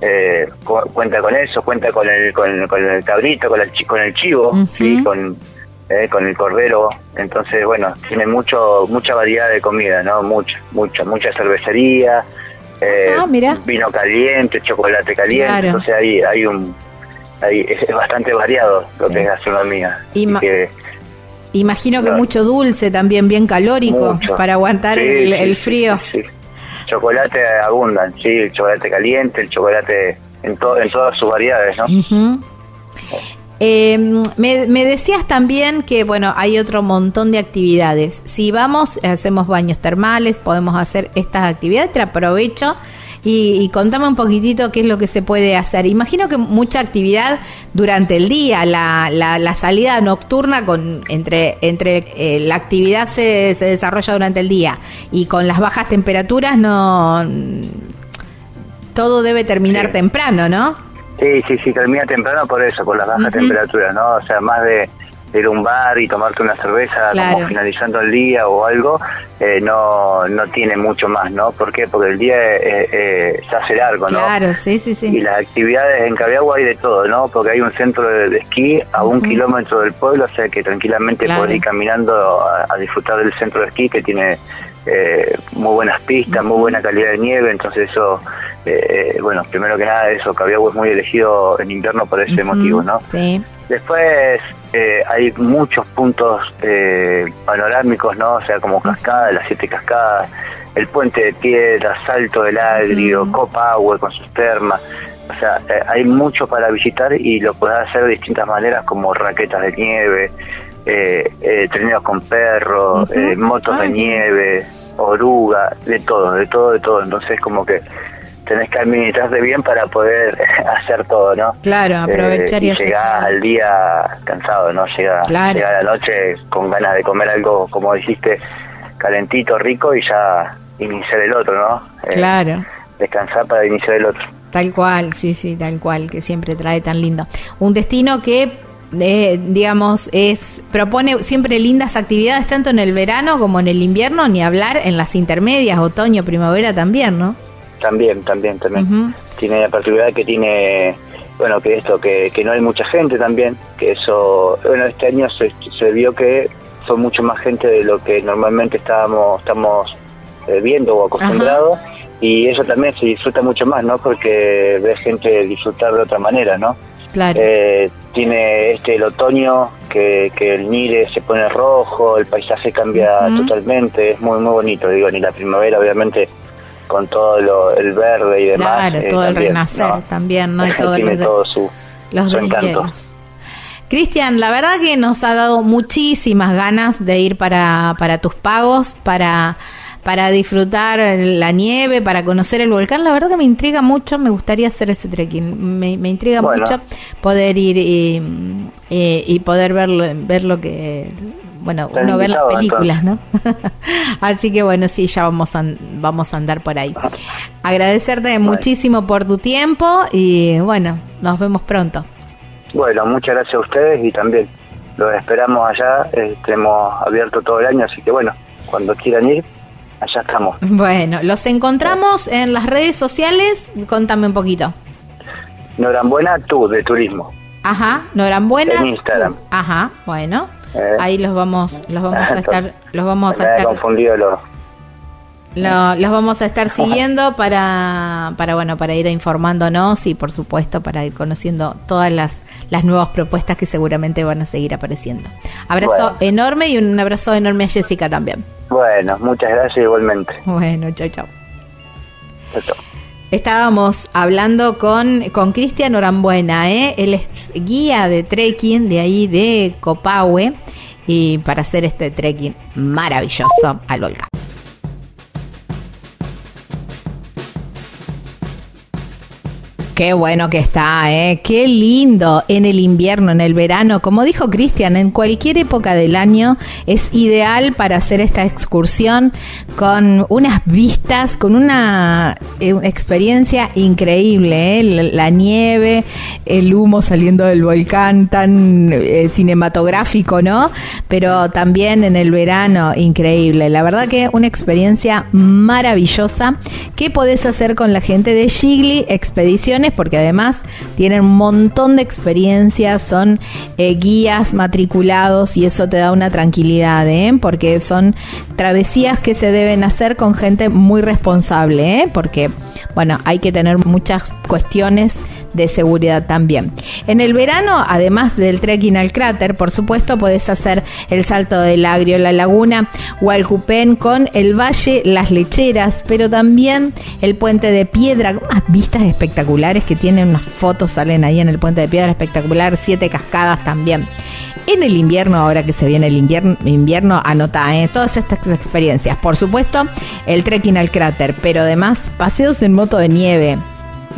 eh, cuenta con eso, cuenta con el, con, el cabrito, con el, con el chivo, ¿sí? con eh, con el cordero. Entonces, bueno, tiene mucho mucha variedad de comida, ¿no? Mucha, mucha, mucha cervecería, eh, ah, vino caliente, chocolate caliente. Entonces, hay, hay un. Hay, es bastante variado lo que es gastronomía. imagino que mucho dulce también, bien calórico, para aguantar el, frío. chocolate abundan, sí, el chocolate caliente, el chocolate en, en todas sus variedades, ¿no? Eh, me, decías también que, bueno, hay otro montón de actividades. Si vamos, hacemos baños termales, podemos hacer estas actividades, te aprovecho y, contame un poquitito qué es lo que se puede hacer. Imagino que mucha actividad durante el día, la, la, salida nocturna con entre, entre eh, la actividad se, se desarrolla durante el día y con las bajas temperaturas no... Todo debe terminar temprano, ¿no? Sí, sí, sí, termina temprano por eso, por las bajas temperaturas, ¿no? O sea, más de ir a un bar y tomarte una cerveza como finalizando el día o algo, eh, no, no tiene mucho más, ¿no? ¿Por qué? Porque el día eh, eh, se hace largo, ¿no? Claro, sí, sí, sí. Y las actividades en Cabiagua hay de todo, ¿no? Porque hay un centro de, esquí a un kilómetro del pueblo, o sea que tranquilamente podés ir caminando a, disfrutar del centro de esquí que tiene muy buenas pistas, muy buena calidad de nieve, entonces eso eh, bueno, primero que nada eso, Cabiagua es muy elegido en invierno por ese motivo, ¿no? Sí. Después eh, hay muchos puntos eh, panorámicos, ¿no? O sea, como cascadas, las siete cascadas, el puente de piedra, Salto del Agrio, Copahue con sus termas. O sea, eh, hay mucho para visitar y lo puedes hacer de distintas maneras como raquetas de nieve, eh, eh treneos con perros, motos de nieve, oruga, de todo, de todo, de todo. Entonces como que tenés que administrarte bien para poder hacer todo, ¿no? Claro, eh, aprovechar y, llegar al día cansado, ¿no? Llega, a la noche con ganas de comer algo, como dijiste, calentito, rico y ya iniciar el otro, ¿no? Eh, claro. Descansar para iniciar el otro. Tal cual, sí, sí, tal cual, que siempre trae tan lindo. Un destino que eh, digamos, es propone siempre lindas actividades tanto en el verano como en el invierno, ni hablar en las intermedias, otoño, primavera también, ¿no? También, también, también. Tiene la particularidad que tiene, bueno, que esto, que, que no hay mucha gente también, que eso, bueno, este año se, se vio que fue mucho más gente de lo que normalmente estábamos, estamos eh, viendo o acostumbrados. Y eso también se disfruta mucho más, ¿no? Porque ves gente disfrutar de otra manera, ¿no? Claro. Eh, tiene este el otoño que, que el Nile se pone rojo, el paisaje cambia totalmente, es muy muy bonito, digo, ni la primavera obviamente con todo lo, el verde y demás. Claro, eh, todo el renacer ¿no? también, ¿no? Y todo tiene los, todo su, los su encanto. Cristian, la verdad que nos ha dado muchísimas ganas de ir para, para tus pagos, para, para disfrutar la nieve, para conocer el volcán. La verdad que me intriga mucho, me gustaría hacer ese trekking. Me, me intriga Bueno. mucho poder ir y, y- y poder ver, ver lo que... Bueno, Estás uno ver las películas, ¿no? Así que bueno, sí, ya vamos a, vamos a andar por ahí. Agradecerte muchísimo por tu tiempo y bueno, nos vemos pronto. Bueno, muchas gracias a ustedes y también los esperamos allá, eh, tenemos abierto todo el año, así que bueno, cuando quieran ir, allá estamos. Bueno, los encontramos en las redes sociales. Contame un poquito. Norambuena tú, de turismo. Ajá, Norambuena. En Instagram. Ajá, bueno. Eh. Ahí los vamos, los vamos a estar, los vamos a estar, confundido los... lo- los vamos a estar siguiendo para, para bueno, para ir informándonos y por supuesto para ir conociendo todas las, las nuevas propuestas que seguramente van a seguir apareciendo. Abrazo Bueno. enorme y un abrazo enorme a Jessica también. Bueno, muchas gracias igualmente. Bueno, chao, chao. Chao, chao. Estábamos hablando con con Cristian Orambuena, ¿eh? él es guía de trekking de ahí de Copahue y para hacer este trekking maravilloso al volcán. Qué bueno que está, ¿eh? Qué lindo en el invierno, en el verano. Como dijo Cristian, en cualquier época del año es ideal para hacer esta excursión con unas vistas, con una, eh, experiencia increíble, ¿eh? La, nieve, el humo saliendo del volcán tan eh, cinematográfico, ¿no? Pero también en el verano, increíble. La verdad que una experiencia maravillosa que podés hacer con la gente de Gigli Expediciones, porque además tienen un montón de experiencias, son guías matriculados y eso te da una tranquilidad, ¿eh? porque son travesías que se deben hacer con gente muy responsable, ¿eh? porque bueno, hay que tener muchas cuestiones de seguridad también. En el verano, además del trekking al cráter, por supuesto, podés hacer el salto del Agrio, la laguna, Hualcupén con el valle Las Lecheras, pero también el puente de piedra, unas vistas espectaculares que tienen unas fotos, salen ahí en el puente de piedra espectacular, siete cascadas también. En el invierno, ahora que se viene el invierno, anota ¿eh? todas estas experiencias. Por supuesto, el trekking al cráter, pero además paseos en moto de nieve.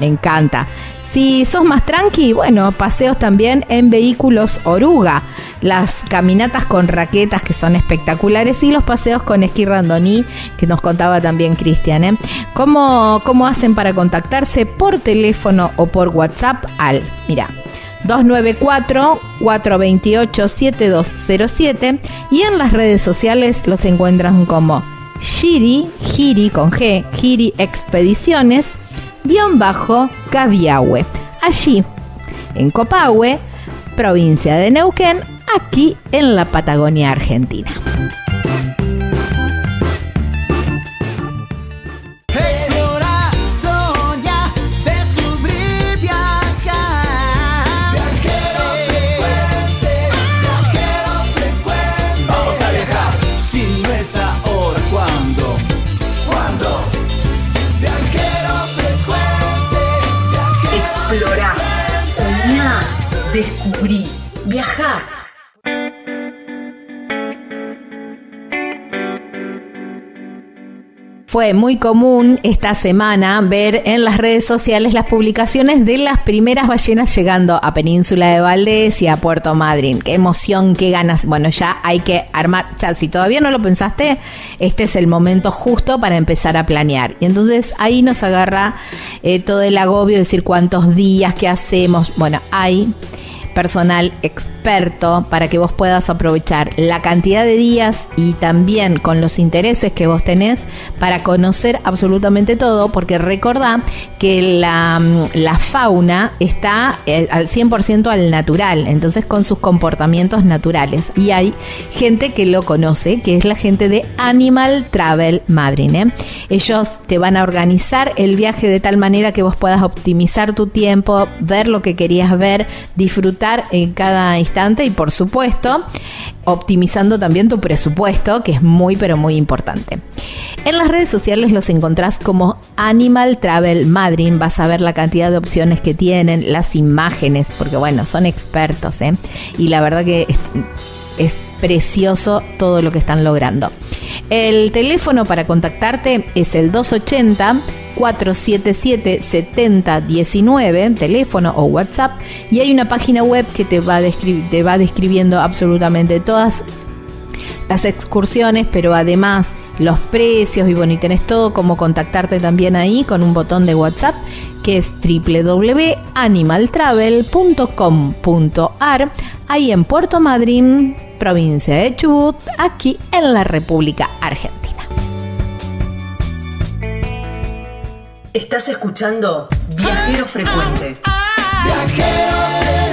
Me encanta. Si sos más tranqui, bueno, paseos también en vehículos oruga, las caminatas con raquetas que son espectaculares y los paseos con esquí randoní que nos contaba también Cristian. ¿eh? ¿Cómo, ¿Cómo hacen para contactarse por teléfono o por WhatsApp al, mira, 294-428-7207 y en las redes sociales los encuentran como Giri, Giri con G, Giri Expediciones, guion bajo Caviahue. Allí, en Copahue, provincia de Neuquén, aquí en la Patagonia Argentina. Descubrí, viajar. Fue muy común esta semana ver en las redes sociales las publicaciones de las primeras ballenas llegando a Península de Valdés y a Puerto Madryn. Qué emoción, qué ganas. Bueno, ya hay que armar, ya si todavía no lo pensaste, este es el momento justo para empezar a planear. Y entonces ahí nos agarra eh, todo el agobio de decir cuántos días, qué hacemos. Bueno, hay personal experto para que vos puedas aprovechar la cantidad de días y también con los intereses que vos tenés para conocer absolutamente todo, porque recordá que la, la fauna está eh, al 100% al natural, entonces con sus comportamientos naturales. Y hay gente que lo conoce, que es la gente de Animal Travel Madrid. ¿eh? Ellos te van a organizar el viaje de tal manera que vos puedas optimizar tu tiempo, ver lo que querías ver, disfrutar en cada instante y por supuesto optimizando también tu presupuesto, que es muy pero muy importante. En las redes sociales los encontrás como Animal Travel Madrid, vas a ver la cantidad de opciones que tienen, las imágenes, porque bueno, son expertos, ¿eh? Y la verdad que es, precioso todo lo que están logrando. El teléfono para contactarte es el 280 477 7019, teléfono o WhatsApp, y hay una página web que te va, te va describiendo absolutamente todas las excursiones, pero además los precios y bueno, y tenés todo como contactarte también ahí con un botón de WhatsApp que es www.animaltravel.com.ar ahí en Puerto Madryn, provincia de Chubut, aquí en la República Argentina. Estás escuchando Viajero Frecuente. Explorar,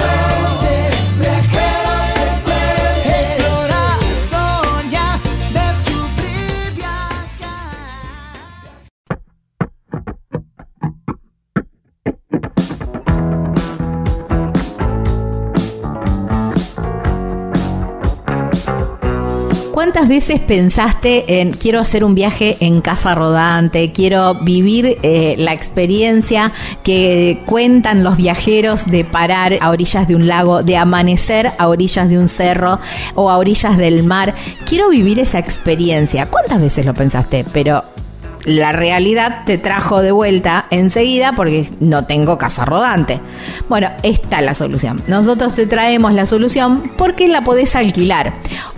¿Cuántas veces pensaste en quiero hacer un viaje en casa rodante, quiero vivir eh, la experiencia que cuentan los viajeros de parar a orillas de un lago, de amanecer a orillas de un cerro o a orillas del mar? Quiero vivir esa experiencia. ¿Cuántas veces lo pensaste? Pero la realidad te trajo de vuelta enseguida porque no tengo casa rodante. Bueno, esta es la solución. Nosotros te traemos la solución porque la podés alquilar.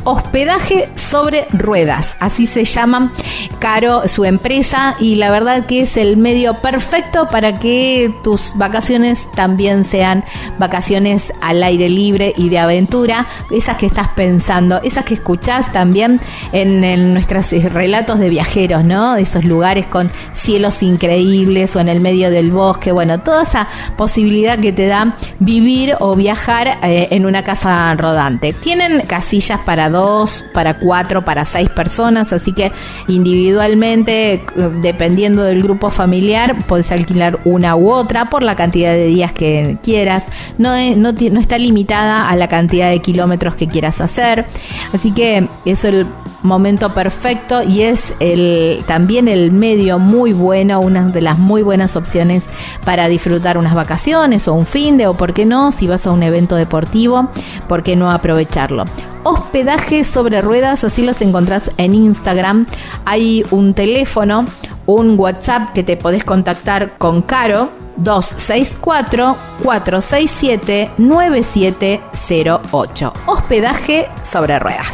Hospedaje sobre ruedas, así se llama Caro su empresa y la verdad que es el medio perfecto para que tus vacaciones también sean vacaciones al aire libre y de aventura, esas que estás pensando, esas que escuchás también en, en nuestros eh, relatos de viajeros, ¿no? De esos lugares con cielos increíbles o en el medio del bosque, bueno, toda esa posibilidad que te da vivir o viajar eh, en una casa rodante. Tienen casillas para dos, para cuatro, para seis personas, así que individualmente, eh, dependiendo del grupo familiar, puedes alquilar una u otra por la cantidad de días que quieras. No, no, no está limitada a la cantidad de kilómetros que quieras hacer. Así que es el momento perfecto y es el, también el medio muy bueno, una de las muy buenas opciones para disfrutar unas vacaciones o un fin de o por qué no, si vas a un evento deportivo, por qué no aprovecharlo. Hospedaje sobre ruedas, así los encontrás en Instagram. Hay un teléfono, un WhatsApp que te podés contactar con Caro. 264-467-9708. Hospedaje sobre ruedas.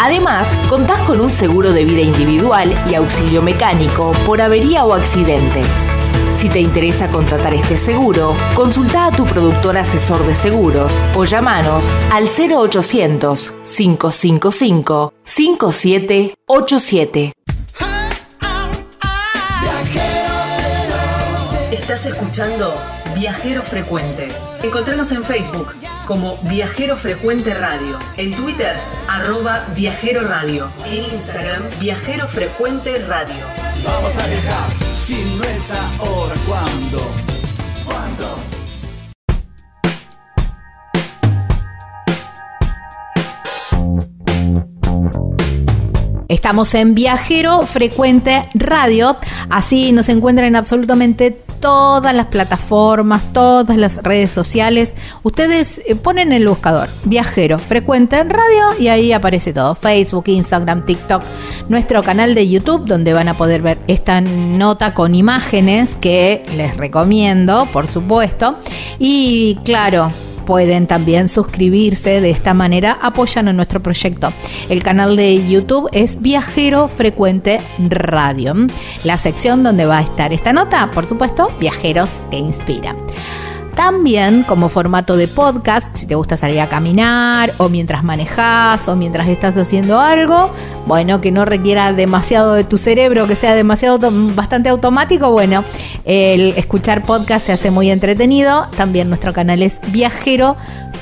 Además, contás con un seguro de vida individual y auxilio mecánico por avería o accidente. Si te interesa contratar este seguro, consulta a tu productor asesor de seguros o llamanos al 0800 555 5787. Estás escuchando Viajero Frecuente. Encontranos en Facebook como Viajero Frecuente Radio, en Twitter arroba Viajero Radio, en Instagram Viajero Frecuente Radio. Vamos a viajar, si no es ahora, ¿cuándo? ¿Cuándo? Estamos en Viajero Frecuente Radio, así nos encuentran en absolutamente todas las plataformas, todas las redes sociales. Ustedes eh, ponen en el buscador Viajero Frecuente Radio y ahí aparece todo, Facebook, Instagram, TikTok, nuestro canal de YouTube donde van a poder ver esta nota con imágenes que les recomiendo, por supuesto. Y claro, pueden también suscribirse de esta manera, apoyan a nuestro proyecto. El canal de YouTube es Viajero Frecuente Radio. La sección donde va a estar esta nota, por supuesto, Viajeros que Inspiran. También como formato de podcast, si te gusta salir a caminar o mientras manejas o mientras estás haciendo algo, bueno, que no requiera demasiado de tu cerebro, que sea demasiado bastante automático, bueno, el escuchar podcast se hace muy entretenido. También nuestro canal es Viajero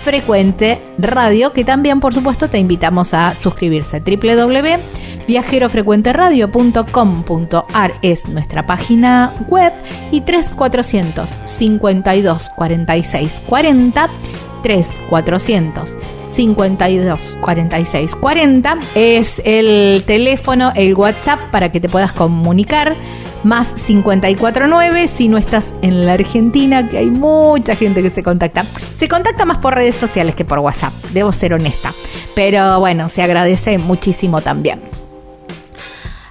Frecuente Radio, que también por supuesto te invitamos a suscribirse. www.viajerofrecuenteradio.com.ar es nuestra página web y 3400 52 46 40 3400 52 46 40 es el teléfono, el WhatsApp para que te puedas comunicar más 549 si no estás en la Argentina, que hay mucha gente que se contacta. Se contacta más por redes sociales que por WhatsApp, debo ser honesta. Pero bueno, se agradece muchísimo también.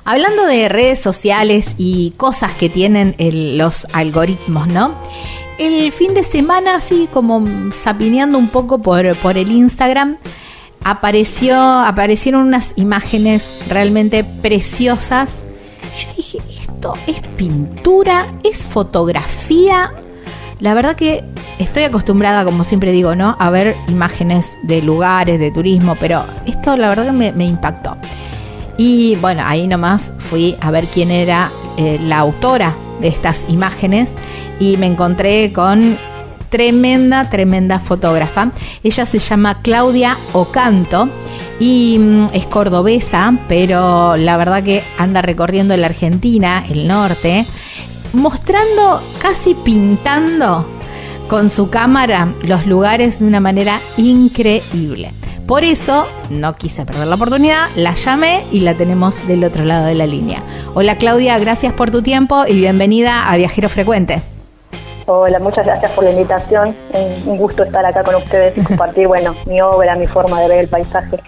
Hablando de redes sociales y cosas que tienen el- los algoritmos, ¿no? El fin de semana, así como sapineando un poco por, por el Instagram, apareció, aparecieron unas imágenes realmente preciosas. Yo dije, esto es pintura, es fotografía. La verdad que estoy acostumbrada, como siempre digo, ¿no? A ver imágenes de lugares, de turismo, pero esto la verdad que me, impactó. Y bueno, ahí nomás fui a ver quién era eh, la autora de estas imágenes y me encontré con tremenda, tremenda fotógrafa. Ella se llama Claudia Ocanto y mm, es cordobesa, pero la verdad que anda recorriendo la Argentina, el norte, mostrando, casi pintando con su cámara los lugares de una manera increíble. Por eso no quise perder la oportunidad, la llamé y la tenemos del otro lado de la línea. Hola Claudia, gracias por tu tiempo y bienvenida a Viajero Frecuente. Hola, muchas gracias por la invitación. Un un gusto estar acá con ustedes y compartir, bueno, mi obra, mi forma de ver el paisaje.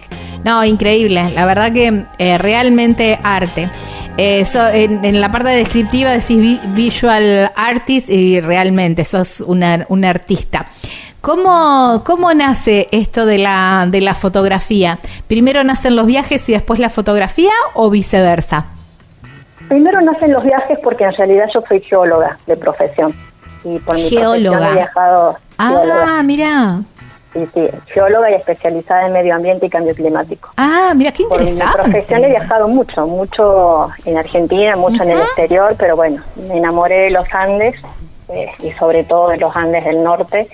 No, increíble, la verdad que eh, realmente arte. Eh, so- en, en la parte descriptiva decís vi- visual artist y realmente sos una, un artista. ¿Cómo, ¿Cómo nace esto de la, de la fotografía? ¿Primero nacen los viajes y después la fotografía o viceversa? Primero nacen los viajes porque en realidad yo soy geóloga de profesión. Y por mi Geóloga. he viajado. Ah, mira. Sí, sí, geóloga y especializada en medio ambiente y cambio climático. Ah, mira, qué Por mi interesante. profesión he viajado mucho, mucho en Argentina, mucho en el exterior, pero bueno, me enamoré de los Andes eh, y sobre todo de los Andes del norte.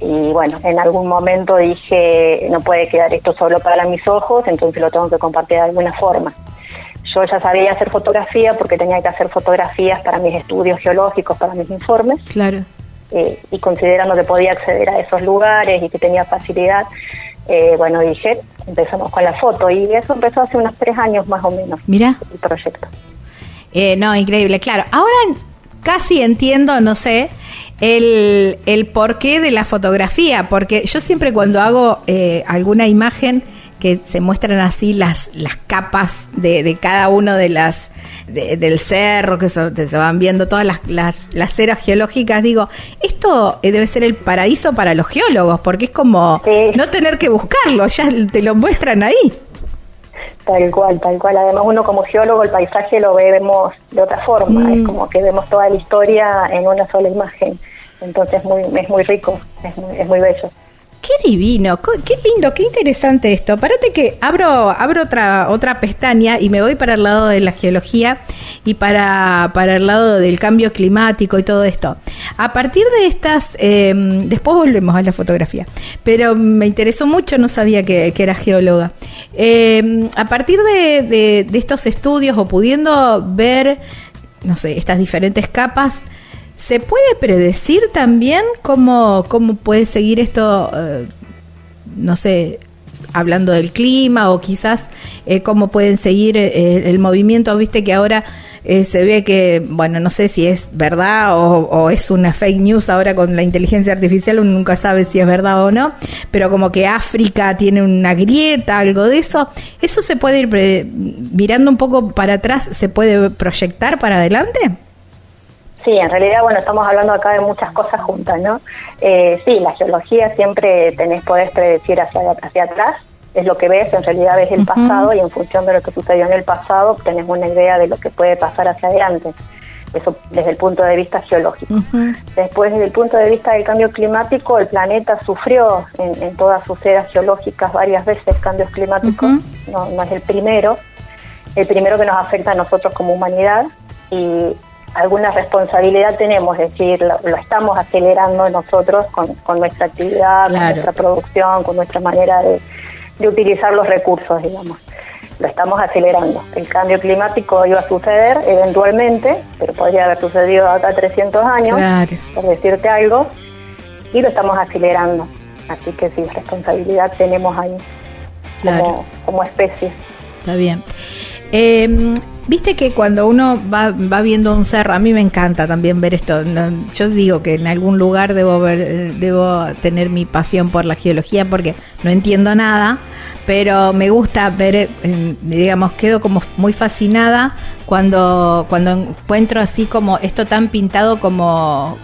Y bueno, en algún momento dije, no puede quedar esto solo para mis ojos, entonces lo tengo que compartir de alguna forma. Yo ya sabía hacer fotografía porque tenía que hacer fotografías para mis estudios geológicos, para mis informes Claro. Eh, y considerando que podía acceder a esos lugares y que tenía facilidad, eh, bueno, dije, empezamos con la foto y eso empezó hace unos tres años más o menos, Mira. el proyecto. Eh, no, increíble, claro. Ahora casi entiendo, no sé, el, el porqué de la fotografía, porque yo siempre cuando hago eh, alguna imagen que se muestran así las, las capas de, de cada uno de las de- del cerro, que se van viendo todas las, las, las eras geológicas, digo, esto eh, debe ser el paraíso para los geólogos, porque es como Sí. no tener que buscarlo, ya te lo muestran ahí. Tal cual, tal cual. Además uno como geólogo el paisaje lo vemos de otra forma, Mm. es como que vemos toda la historia en una sola imagen. Entonces muy, es muy rico, es muy, es muy bello. Qué divino, qué lindo, qué interesante esto. Parate que abro, abro otra, otra pestaña y me voy para el lado de la geología y para, para el lado del cambio climático y todo esto. A partir de estas, eh, después volvemos a la fotografía, pero me interesó mucho, no sabía que, que era geóloga. Eh, a partir de- de estos estudios o pudiendo ver, no sé, estas diferentes capas, ¿Se puede predecir también cómo, cómo puede seguir esto, eh, no sé, hablando del clima o quizás eh, cómo pueden seguir eh, el movimiento. Viste que ahora se ve que, bueno, no sé si es verdad o, o es una fake news ahora con la inteligencia artificial, uno nunca sabe si es verdad o no, pero como que África tiene una grieta, algo de eso, eso se puede ir mirando un poco para atrás, se puede proyectar para adelante. Sí, en realidad, bueno, estamos hablando acá de muchas cosas juntas, ¿no? Eh, sí, la geología siempre tenés, podés predecir hacia, hacia atrás, es lo que ves, en realidad ves el pasado y en función de lo que sucedió en el pasado tenés una idea de lo que puede pasar hacia adelante. Eso desde el punto de vista geológico. Después, desde el punto de vista del cambio climático, el planeta sufrió en, en todas sus eras geológicas varias veces cambios climáticos, no, no es el primero, el primero que nos afecta a nosotros como humanidad y alguna responsabilidad tenemos, es decir, lo, lo estamos acelerando nosotros con, con nuestra actividad, con nuestra producción, con nuestra manera de, de utilizar los recursos, digamos. Lo estamos acelerando. El cambio climático iba a suceder eventualmente, pero podría haber sucedido acá 300 años, Claro. por decirte algo, y lo estamos acelerando. Así que sí, responsabilidad tenemos ahí Claro. como, como especie. Está bien. Eh, Viste que cuando uno va, va viendo un cerro, a mí me encanta también ver esto. Yo digo que en algún lugar debo ver, eh, debo tener mi pasión por la geología porque no entiendo nada, pero me gusta ver, eh, digamos, quedo como muy fascinada cuando cuando encuentro así como esto tan pintado como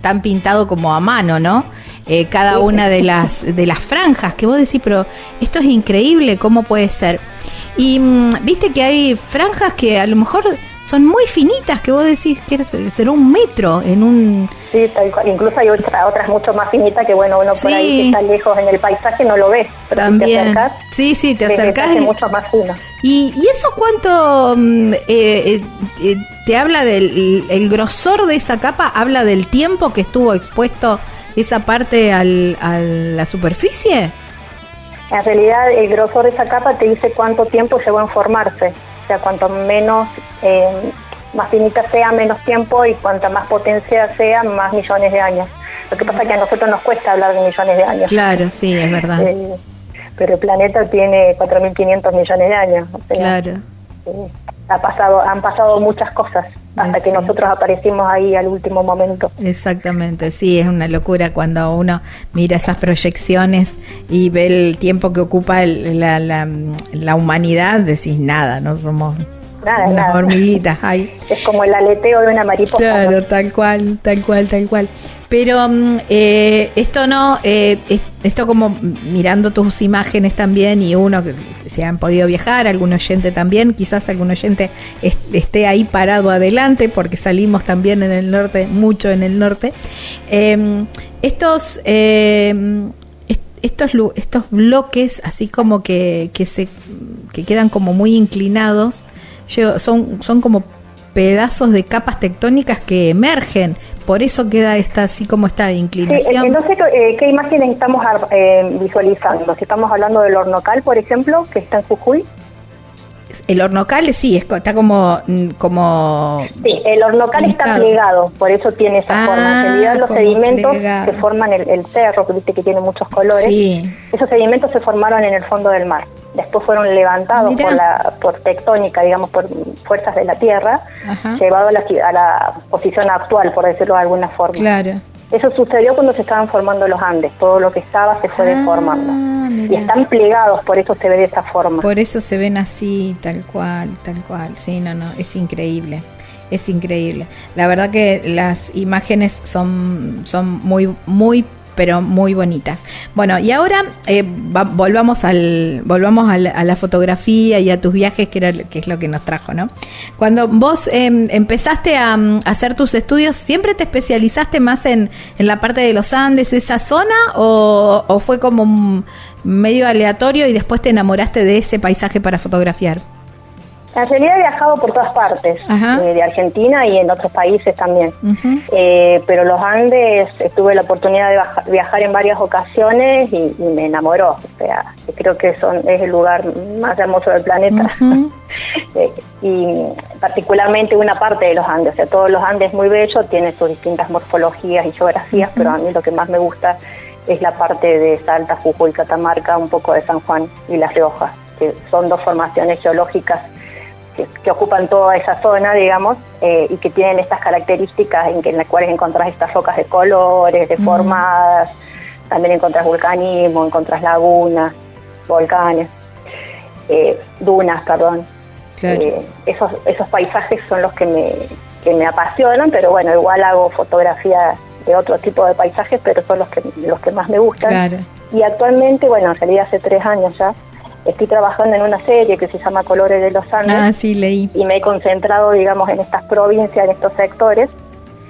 tan pintado como a mano, ¿no? Eh, cada una de las de las franjas que vos decís, pero esto es increíble, ¿cómo puede ser? Y mm, viste que hay franjas que a lo mejor son muy finitas, que vos decís que será un metro en un... Sí, tal cual. incluso hay otra, otras mucho más finitas que bueno, uno por Sí. ahí que está lejos en el paisaje no lo ves, pero si te También. acercas, Sí, sí, te acercás. y- mucho más fino. ¿Y, y eso cuánto mm, eh, eh, eh, te habla del el grosor de esa capa? ¿Habla del tiempo que estuvo expuesto esa parte al, a la superficie? En realidad el grosor de esa capa te dice cuánto tiempo llevó en formarse, o sea, cuanto menos, eh, más finita sea, menos tiempo y cuanta más potencia sea, más millones de años. Lo que pasa es que a nosotros nos cuesta hablar de millones de años. Claro, sí, es verdad. Eh, pero el planeta tiene 4.500 millones de años. o sea, Claro. Eh, ha pasado, han pasado muchas cosas hasta Sí. que nosotros aparecimos ahí al último momento. Exactamente, sí, es una locura cuando uno mira esas proyecciones y ve el tiempo que ocupa el- la, la, la humanidad, decís nada, no somos Nada, unas nada. hormiguitas ahí. Es como el aleteo de una mariposa. Claro, ¿no? tal cual, tal cual, tal cual. Pero mm, eh, esto no, eh, es- esto como mirando tus imágenes también y uno que se han podido viajar, algún oyente también, quizás algún oyente es- esté ahí parado adelante porque salimos también en el norte, mucho en el norte. Eh, estos, est- estos, estos bloques así como que, que se que quedan como muy inclinados, son, son como pedazos de capas tectónicas que emergen, por eso queda esta así como esta inclinación. no sé eh, qué imágenes estamos eh, visualizando. Si estamos hablando del hornocal, por ejemplo, que está en Jujuy. El hornocal sí, está como, mm, como Sí, el hornocal está plegado, por eso tiene esa Ah, forma. En realidad los sedimentos plegado. que forman el, el cerro, que viste que tiene muchos colores, sí, esos sedimentos se formaron en el fondo del mar. Después fueron levantados Mirá. por, la, por tectónica, digamos, por fuerzas de la Tierra, Ajá. llevado a la, a la posición actual, por decirlo de alguna forma. claro. Eso sucedió cuando se estaban formando los Andes. Todo lo que estaba se fue Ah, deformando. Y están plegados, por eso se ve de esa forma. Por eso se ven así, tal cual, tal cual. Sí, no, no, es increíble. Es increíble. La verdad que las imágenes son, son muy, muy, pero muy bonitas. Bueno, y ahora eh, va- volvamos al, volvamos al- a la fotografía y a tus viajes, que era, que es lo que nos trajo, ¿no? Cuando vos em, empezaste a, mm, hacer tus estudios, ¿siempre te especializaste más en, en la parte de los Andes, esa zona, o, o fue como un medio aleatorio y después te enamoraste de ese paisaje para fotografiar? En realidad he viajado por todas partes, eh, de Argentina y en otros países también. Eh, pero los Andes tuve la oportunidad de viajar en varias ocasiones y, y me enamoró. O sea, creo que son, es el lugar más hermoso del planeta. Eh, y particularmente una parte de los Andes. O sea, todos los Andes muy bellos, tienen sus distintas morfologías y geografías, pero a mí lo que más me gusta es la parte de Salta, Jujuy, Catamarca, un poco de San Juan y La Rioja, que son dos formaciones geológicas que, que ocupan toda esa zona, digamos, eh, y que tienen estas características en, que, en las cuales encontrás estas rocas de colores, deformadas, también encontrás vulcanismo, encontrás lagunas, volcanes, eh, dunas, perdón. Claro. Eh, esos, esos paisajes son los que me, que me apasionan, pero bueno, igual hago fotografía de otro tipo de paisajes, pero son los que, los que más me gustan. Claro. Y actualmente, bueno, en realidad hace tres años ya, estoy trabajando en una serie que se llama Colores de los Andes Ah, sí, leí. y me he concentrado, digamos, en estas provincias, en estos sectores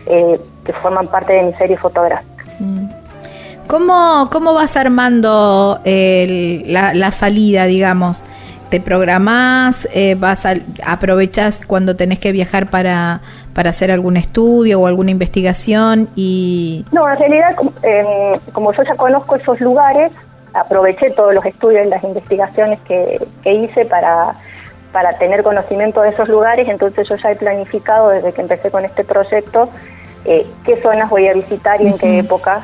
eh, que forman parte de mi serie fotográfica. Mm. ¿Cómo, cómo vas armando el- la, la salida, digamos? ¿Te programás? Eh, vas a, ¿Aprovechás cuando tenés que viajar para, para hacer algún estudio o alguna investigación? Y No, en realidad, como- eh, como yo ya conozco esos lugares, aproveché todos los estudios y las investigaciones que, que hice para, para tener conocimiento de esos lugares, entonces yo ya he planificado desde que empecé con este proyecto eh, qué zonas voy a visitar y en qué época.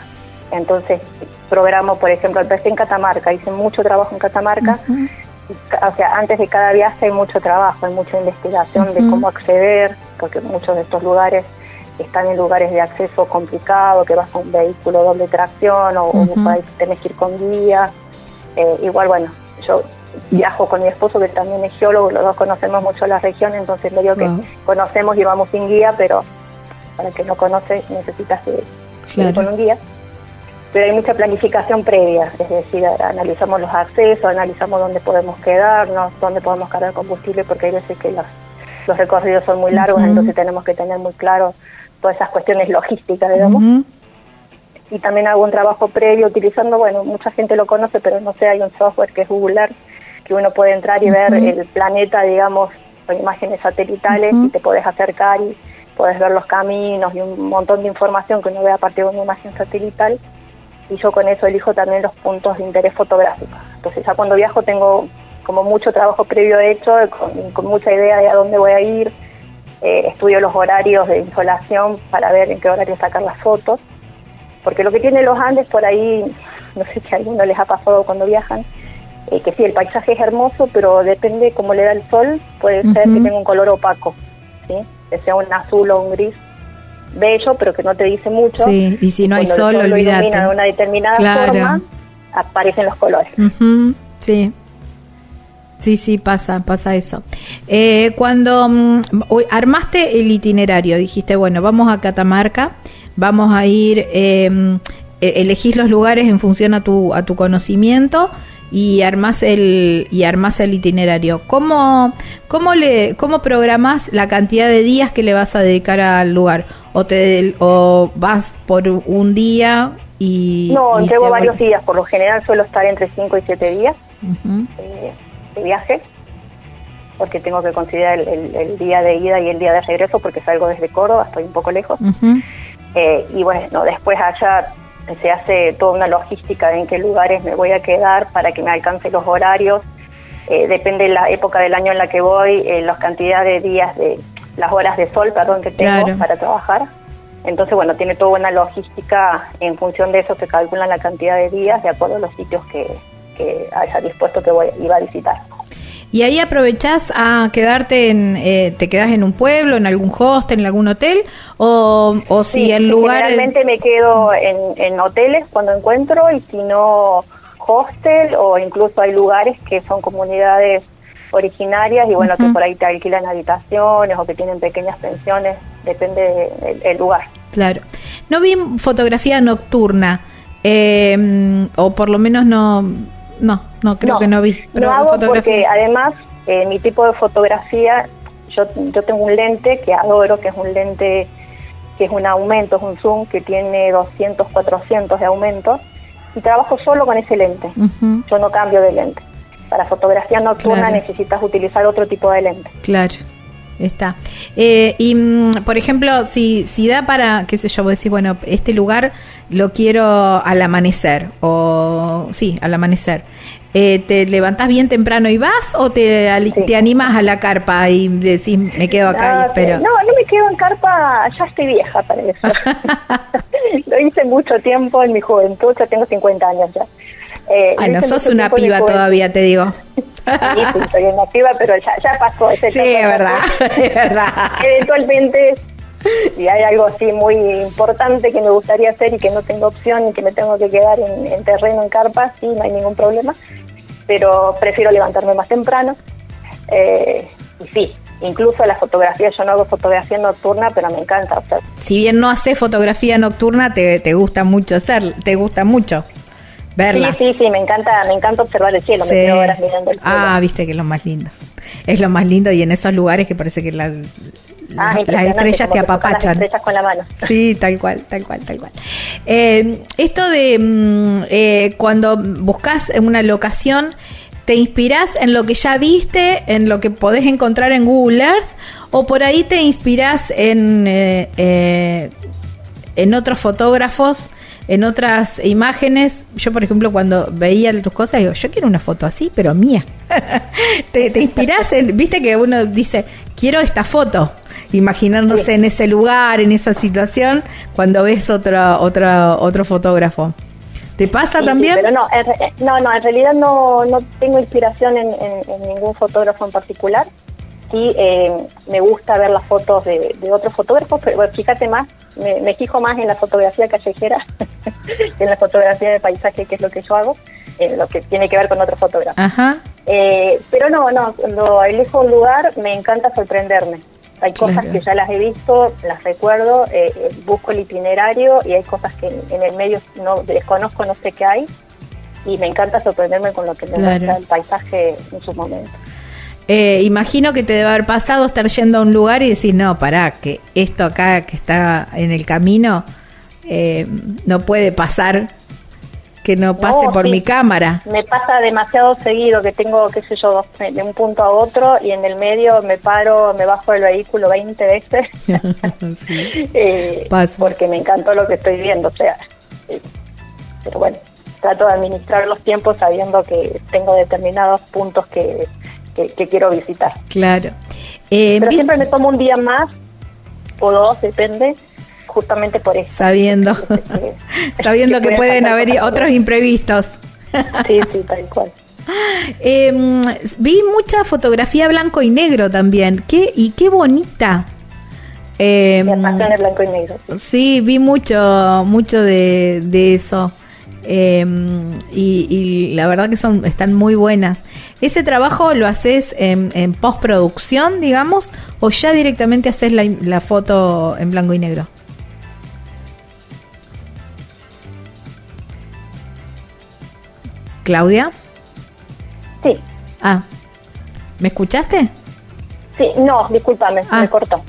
Entonces, programo, por ejemplo, empecé en Catamarca, hice mucho trabajo en Catamarca. O sea, antes de cada viaje hay mucho trabajo, hay mucha investigación de cómo acceder, porque muchos de estos lugares están en lugares de acceso complicado, que vas con un vehículo doble tracción o, por ahí tenés que ir con guía. Eh, igual, bueno, yo viajo con mi esposo que también es geólogo, los dos conocemos mucho la región, entonces medio que conocemos y vamos sin guía, pero para el que no conoce necesitas ir, ir con un guía. Pero hay mucha planificación previa, es decir, analizamos los accesos, analizamos dónde podemos quedarnos, dónde podemos cargar combustible, porque hay veces que los, los recorridos son muy largos, entonces tenemos que tener muy claro todas esas cuestiones logísticas, digamos. Y también hago un trabajo previo utilizando, bueno, mucha gente lo conoce, pero no sé, hay un software que es Google Earth, que uno puede entrar y ver el planeta, digamos, con imágenes satelitales y te podés acercar y podés ver los caminos y un montón de información que uno ve a partir de una imagen satelital. Y yo con eso elijo también los puntos de interés fotográfico. Entonces ya cuando viajo tengo como mucho trabajo previo hecho, con, con mucha idea de a dónde voy a ir, eh, estudio los horarios de insolación para ver en qué horario sacar las fotos, porque lo que tienen los Andes por ahí, no sé si a alguno les ha pasado cuando viajan, eh, que sí, el paisaje es hermoso, pero depende cómo le da el sol, puede ser que tenga un color opaco, ¿sí? que sea un azul o un gris bello, pero que no te dice mucho. Sí, y si no hay sol, el sol lo ilumina olvídate. de una determinada Claro. forma, aparecen los colores. Sí. Sí, sí, pasa, pasa eso. Eh, cuando mm, hoy armaste el itinerario, dijiste, bueno, vamos a Catamarca, vamos a ir, eh, eh, elegís los lugares en función a tu, a tu conocimiento y armás el, y armás el itinerario. ¿Cómo, cómo, le, ¿Cómo programás la cantidad de días que le vas a dedicar al lugar? ¿O, te, o vas por un día y... No, y llevo varios días, por lo general suelo estar entre 5 y 7 días eh, de viaje, porque tengo que considerar el, el- el día de ida y el día de regreso, porque salgo desde Córdoba, estoy un poco lejos. Eh, y bueno, después allá se hace toda una logística de en qué lugares me voy a quedar para que me alcance los horarios. Eh, depende de la época del año en la que voy, eh, las cantidades de días, de las horas de sol, perdón, que tengo Claro. para trabajar. Entonces, bueno, tiene toda una logística en función de eso se calculan la cantidad de días de acuerdo a los sitios que, que haya dispuesto que voy, iba a visitar. Y ahí aprovechás a quedarte en, eh, te quedas en un pueblo, en algún hostel, en algún hotel, o, o si Sí, el lugar... Generalmente me quedo en, en hoteles cuando encuentro y si no hostel o incluso hay lugares que son comunidades originarias y bueno que Ujú. por ahí te alquilan habitaciones o que tienen pequeñas pensiones, depende de- del del lugar. Claro. No vi fotografía nocturna, eh, o por lo menos no, no, no creo que no vi. no hago porque además eh, mi tipo de fotografía, yo, yo tengo un lente que adoro, que es un lente que es un aumento, es un zoom que tiene 200, 400 de aumento y trabajo solo con ese lente. Yo no cambio de lente. Para fotografía nocturna Claro. necesitas utilizar otro tipo de lente. Claro, está. Eh, y, mm, por ejemplo, si, si da para, qué sé yo, vos decís, bueno, este lugar lo quiero al amanecer, o sí, al amanecer. Eh, ¿Te levantás bien temprano y vas o te, Sí. te animas a la carpa y decís, me quedo acá y Ah, espero? No, no me quedo en carpa, ya estoy vieja para eso. Lo hice mucho tiempo en mi juventud, yo tengo 50 años ya. Eh, Ah, no sos una piba todavía, te digo. Sí, sí, soy una piba, pero ya, ya pasó ese Sí, es verdad, es verdad. Eventualmente, si hay algo así muy importante que me gustaría hacer y que no tengo opción y que me tengo que quedar en, en terreno, en carpa, sí, no hay ningún problema. Pero prefiero levantarme más temprano. Eh, y sí, incluso la fotografía, yo no hago fotografía nocturna, pero me encanta. O sea, Si bien no haces fotografía nocturna, te, te gusta mucho hacer, te gusta mucho verla. Sí, sí, sí, me encanta, me encanta observar el cielo, Sí. me quedo horas mirando el cielo. Ah, viste que es lo más lindo. Es lo más lindo y en esos lugares que parece que la- Ah, las estrellas te apapachan. Las estrellas con la mano. Sí, tal cual, tal cual, tal cual. Eh, esto de mm, eh, cuando buscas una locación, ¿te inspirás en lo que ya viste, en lo que podés encontrar en Google Earth? ¿O por ahí te inspirás en, eh, en otros fotógrafos, en otras imágenes? Yo, por ejemplo, cuando veía tus cosas, digo, yo quiero una foto así, pero mía. te, te inspirás en, viste que uno dice, quiero esta foto, imaginándose en ese lugar, en esa situación, cuando ves otro, otro, otro fotógrafo. ¿Te pasa Sí, también? sí, pero no, en, re- no, no, en realidad no, no tengo inspiración en, en- en ningún fotógrafo en particular. Sí, eh, me gusta ver las fotos de, de otros fotógrafos, pero bueno, fíjate más, me, me fijo más en la fotografía callejera que en la fotografía de paisaje, que es lo que yo hago, en lo que tiene que ver con otros fotógrafos. Ajá. Eh, pero no, no, cuando elijo un lugar me encanta sorprenderme. Hay cosas Claro. que ya las he visto, las recuerdo, eh, eh, busco el itinerario y hay cosas que en, en el medio no desconozco, no sé qué hay. Y me encanta sorprenderme con lo que me Claro. muestra el paisaje en su momento. Eh, imagino que te debe haber pasado estar yendo a un lugar y decir, no, pará, que esto acá que está en el camino eh, no puede pasar que no pase No, por sí. mi cámara. Me pasa demasiado seguido que tengo, qué sé yo, de un punto a otro y en el medio me paro, me bajo del vehículo 20 veces. Sí. eh, porque me encantó lo que estoy viendo, o sea, eh, pero bueno, trato de administrar los tiempos sabiendo que tengo determinados puntos que, que, que quiero visitar. Claro. Eh, Pero siempre me tomo un día más o dos, depende, justamente por eso. sabiendo, sabiendo que pueden haber otros imprevistos. Sí, sí, tal cual. Eh, vi mucha fotografía blanco y negro también. Qué, y qué bonita. Eh, Me apasiona el blanco y negro. sí. Sí, vi mucho, mucho de, de eso. Eh, y, y la verdad que son, están muy buenas. ¿Ese trabajo lo haces en, en postproducción, digamos, o ya directamente haces la, la foto en blanco y negro? Claudia, Sí, ah, ¿me escuchaste? sí, no, discúlpame, Ah. me cortó.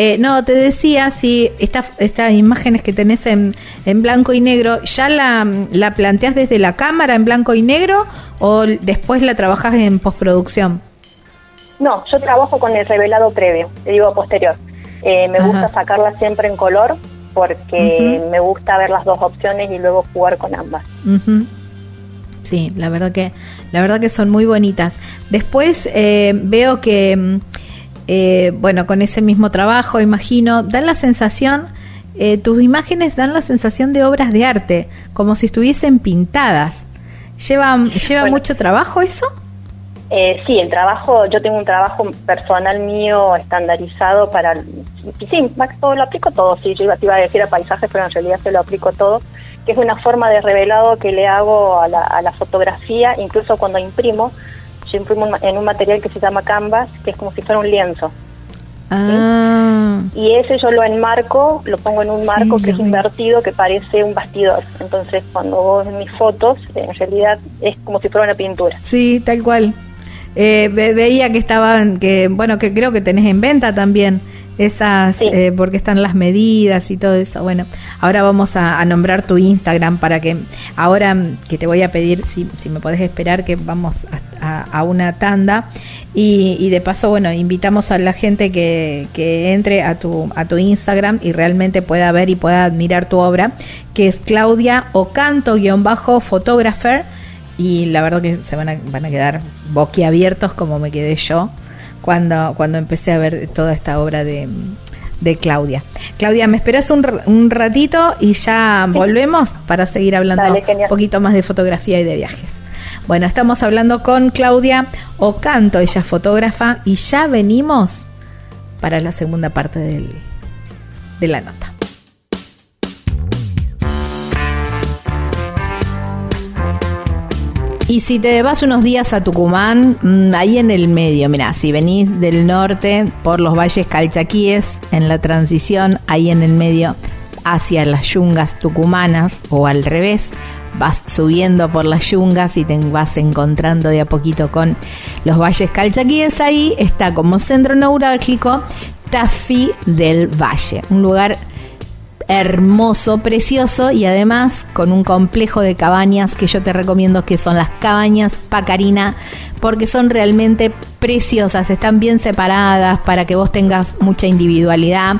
Eh, no, te decía si esta- estas imágenes que tenés en, en blanco y negro, ¿ya la, la planteás desde la cámara en blanco y negro o después la trabajás en postproducción? No, yo trabajo con el revelado previo, te digo posterior. Eh, me Ajá. gusta sacarla siempre en color porque me gusta ver las dos opciones y luego jugar con ambas. Sí, la verdad que la verdad que son muy bonitas. Después eh, veo que mm, eh, bueno con ese mismo trabajo imagino dan la sensación eh, tus imágenes dan la sensación de obras de arte como si estuviesen pintadas. Lleva lleva Bueno. mucho trabajo eso. Eh, sí, el trabajo, yo tengo un trabajo personal mío estandarizado para, sí, Max, todo lo aplico todo, sí, yo iba, te iba a decir a paisajes, pero en realidad se lo aplico todo, que es una forma de revelado que le hago a la, a la fotografía, incluso cuando imprimo, yo imprimo en un material que se llama canvas, que es como si fuera un lienzo, Ah, y ese yo lo enmarco, lo pongo en un Sí, marco que es invertido, que parece un bastidor, entonces cuando vos ves mis fotos, en realidad es como si fuera una pintura. sí, tal cual. Eh, ve- veía que estaban, que bueno, que creo que tenés en venta también esas, Sí. eh, porque están las medidas y todo eso. Bueno, ahora vamos a, a nombrar tu Instagram para que, ahora mm, que te voy a pedir si, si me podés esperar que vamos a, a- a una tanda y, y de paso, bueno, invitamos a la gente que, que entre a tu, a tu Instagram y realmente pueda ver y pueda admirar tu obra, que es Claudia Ocanto-photographer y la verdad que se van a, van a quedar boquiabiertos como me quedé yo cuando, cuando empecé a ver toda esta obra de, de Claudia. Claudia, ¿me esperas un, un ratito y ya volvemos para seguir hablando Dale, un poquito más de fotografía y de viajes? Bueno, estamos hablando con Claudia Ocanto, ella es fotógrafa, y ya venimos para la segunda parte del- de la nota. Y si te vas unos días a Tucumán, mm, ahí en el medio, mira, si venís del norte por los valles calchaquíes, en la transición, ahí en el medio, hacia las yungas tucumanas o al revés, vas subiendo por las yungas y te vas encontrando de a poquito con los valles calchaquíes, ahí está como centro neurálgico Tafí del Valle, un lugar hermoso, precioso y además con un complejo de cabañas que yo te recomiendo que son las cabañas Pacarina porque son realmente preciosas, están bien separadas para que vos tengas mucha individualidad.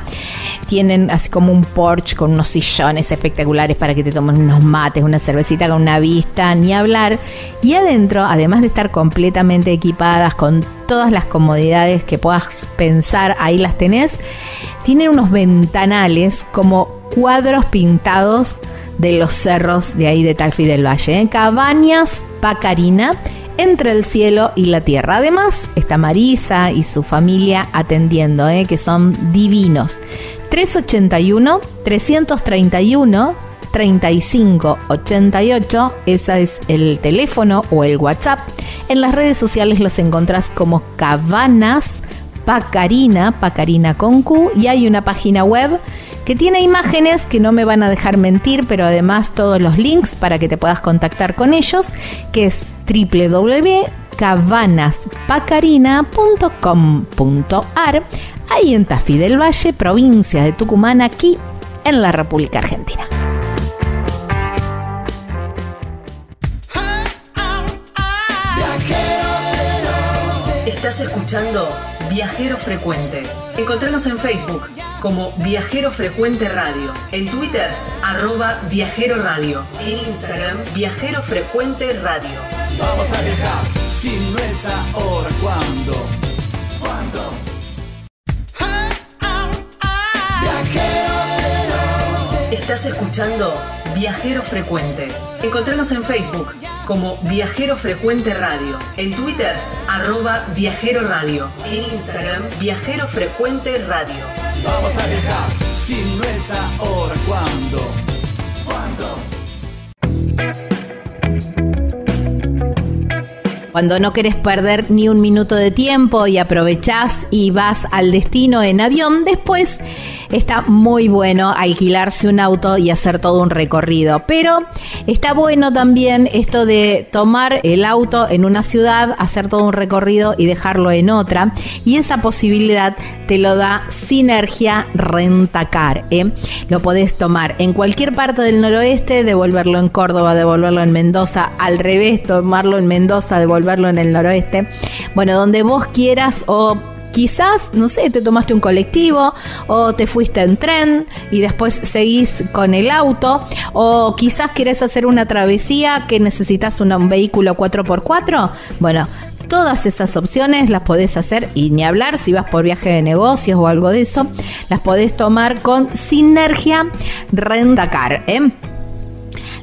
Tienen así como un porche con unos sillones espectaculares para que te tomen unos mates, una cervecita con una vista, ni hablar. Y adentro, además de estar completamente equipadas con todas las comodidades que puedas pensar, ahí las tenés, tienen unos ventanales como cuadros pintados de los cerros de ahí de Talfi del Valle. ¿eh? Cabañas Pacarina entre el cielo y la tierra. Además, está Marisa y su familia atendiendo, ¿eh? que son divinos. 381 331 3588, ese es el teléfono o el WhatsApp. En las redes sociales los encontrás como Cabanas Pacarina, Pacarina con Q, y hay una página web que tiene imágenes que no me van a dejar mentir, pero además todos los links para que te puedas contactar con ellos, que es www.cabanaspacarina.com.ar, ahí en Tafí del Valle, provincia de Tucumán, aquí en la República Argentina. Estás escuchando Viajero Frecuente. Encontranos en Facebook como Viajero Frecuente Radio, en Twitter arroba Viajero Radio, en Instagram Viajero Frecuente Radio. Vamos a viajar, si no es ahora, ¿cuándo? ¿Cuándo? Estás escuchando Viajero Frecuente. Encontranos en Facebook como Viajero Frecuente Radio, en Twitter arroba Viajero Radio, en Instagram Viajero Frecuente Radio. Vamos a viajar, si no es ahora, ¿cuándo? ¿Cuándo? Cuando no querés perder ni un minuto de tiempo y aprovechás y vas al destino en avión, después está muy bueno alquilarse un auto y hacer todo un recorrido. Pero está bueno también esto de tomar el auto en una ciudad, hacer todo un recorrido y dejarlo en otra. Y esa posibilidad te lo da Sinergia Rentacar. ¿eh? Lo podés tomar en cualquier parte del noroeste, devolverlo en Córdoba, devolverlo en Mendoza, al revés, tomarlo en Mendoza, devolverlo en el noroeste. Bueno, donde vos quieras o Quizás, no sé, te tomaste un colectivo o te fuiste en tren y después seguís con el auto o quizás querés hacer una travesía que necesitas una- un vehículo 4x4. Bueno, todas esas opciones las podés hacer y ni hablar si vas por viaje de negocios o algo de eso, las podés tomar con Sinergia Rentacar. ¿eh?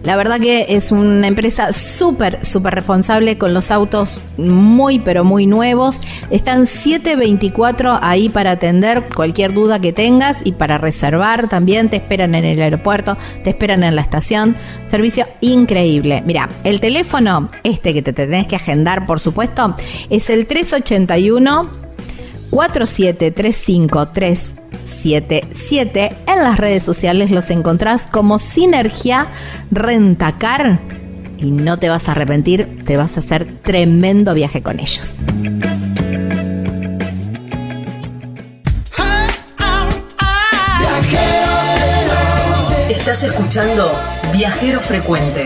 La verdad que es una empresa súper, súper responsable con los autos muy, pero muy nuevos. Están 724 ahí para atender cualquier duda que tengas y para reservar también. Te esperan en el aeropuerto, te esperan en la estación. Servicio increíble. Mira, el teléfono, este que te tenés que agendar, por supuesto, es el 381 4735377. En las redes sociales los encontrás como Sinergia Rentacar y no te vas a arrepentir, te vas a hacer tremendo viaje con ellos. Estás escuchando Viajero Frecuente.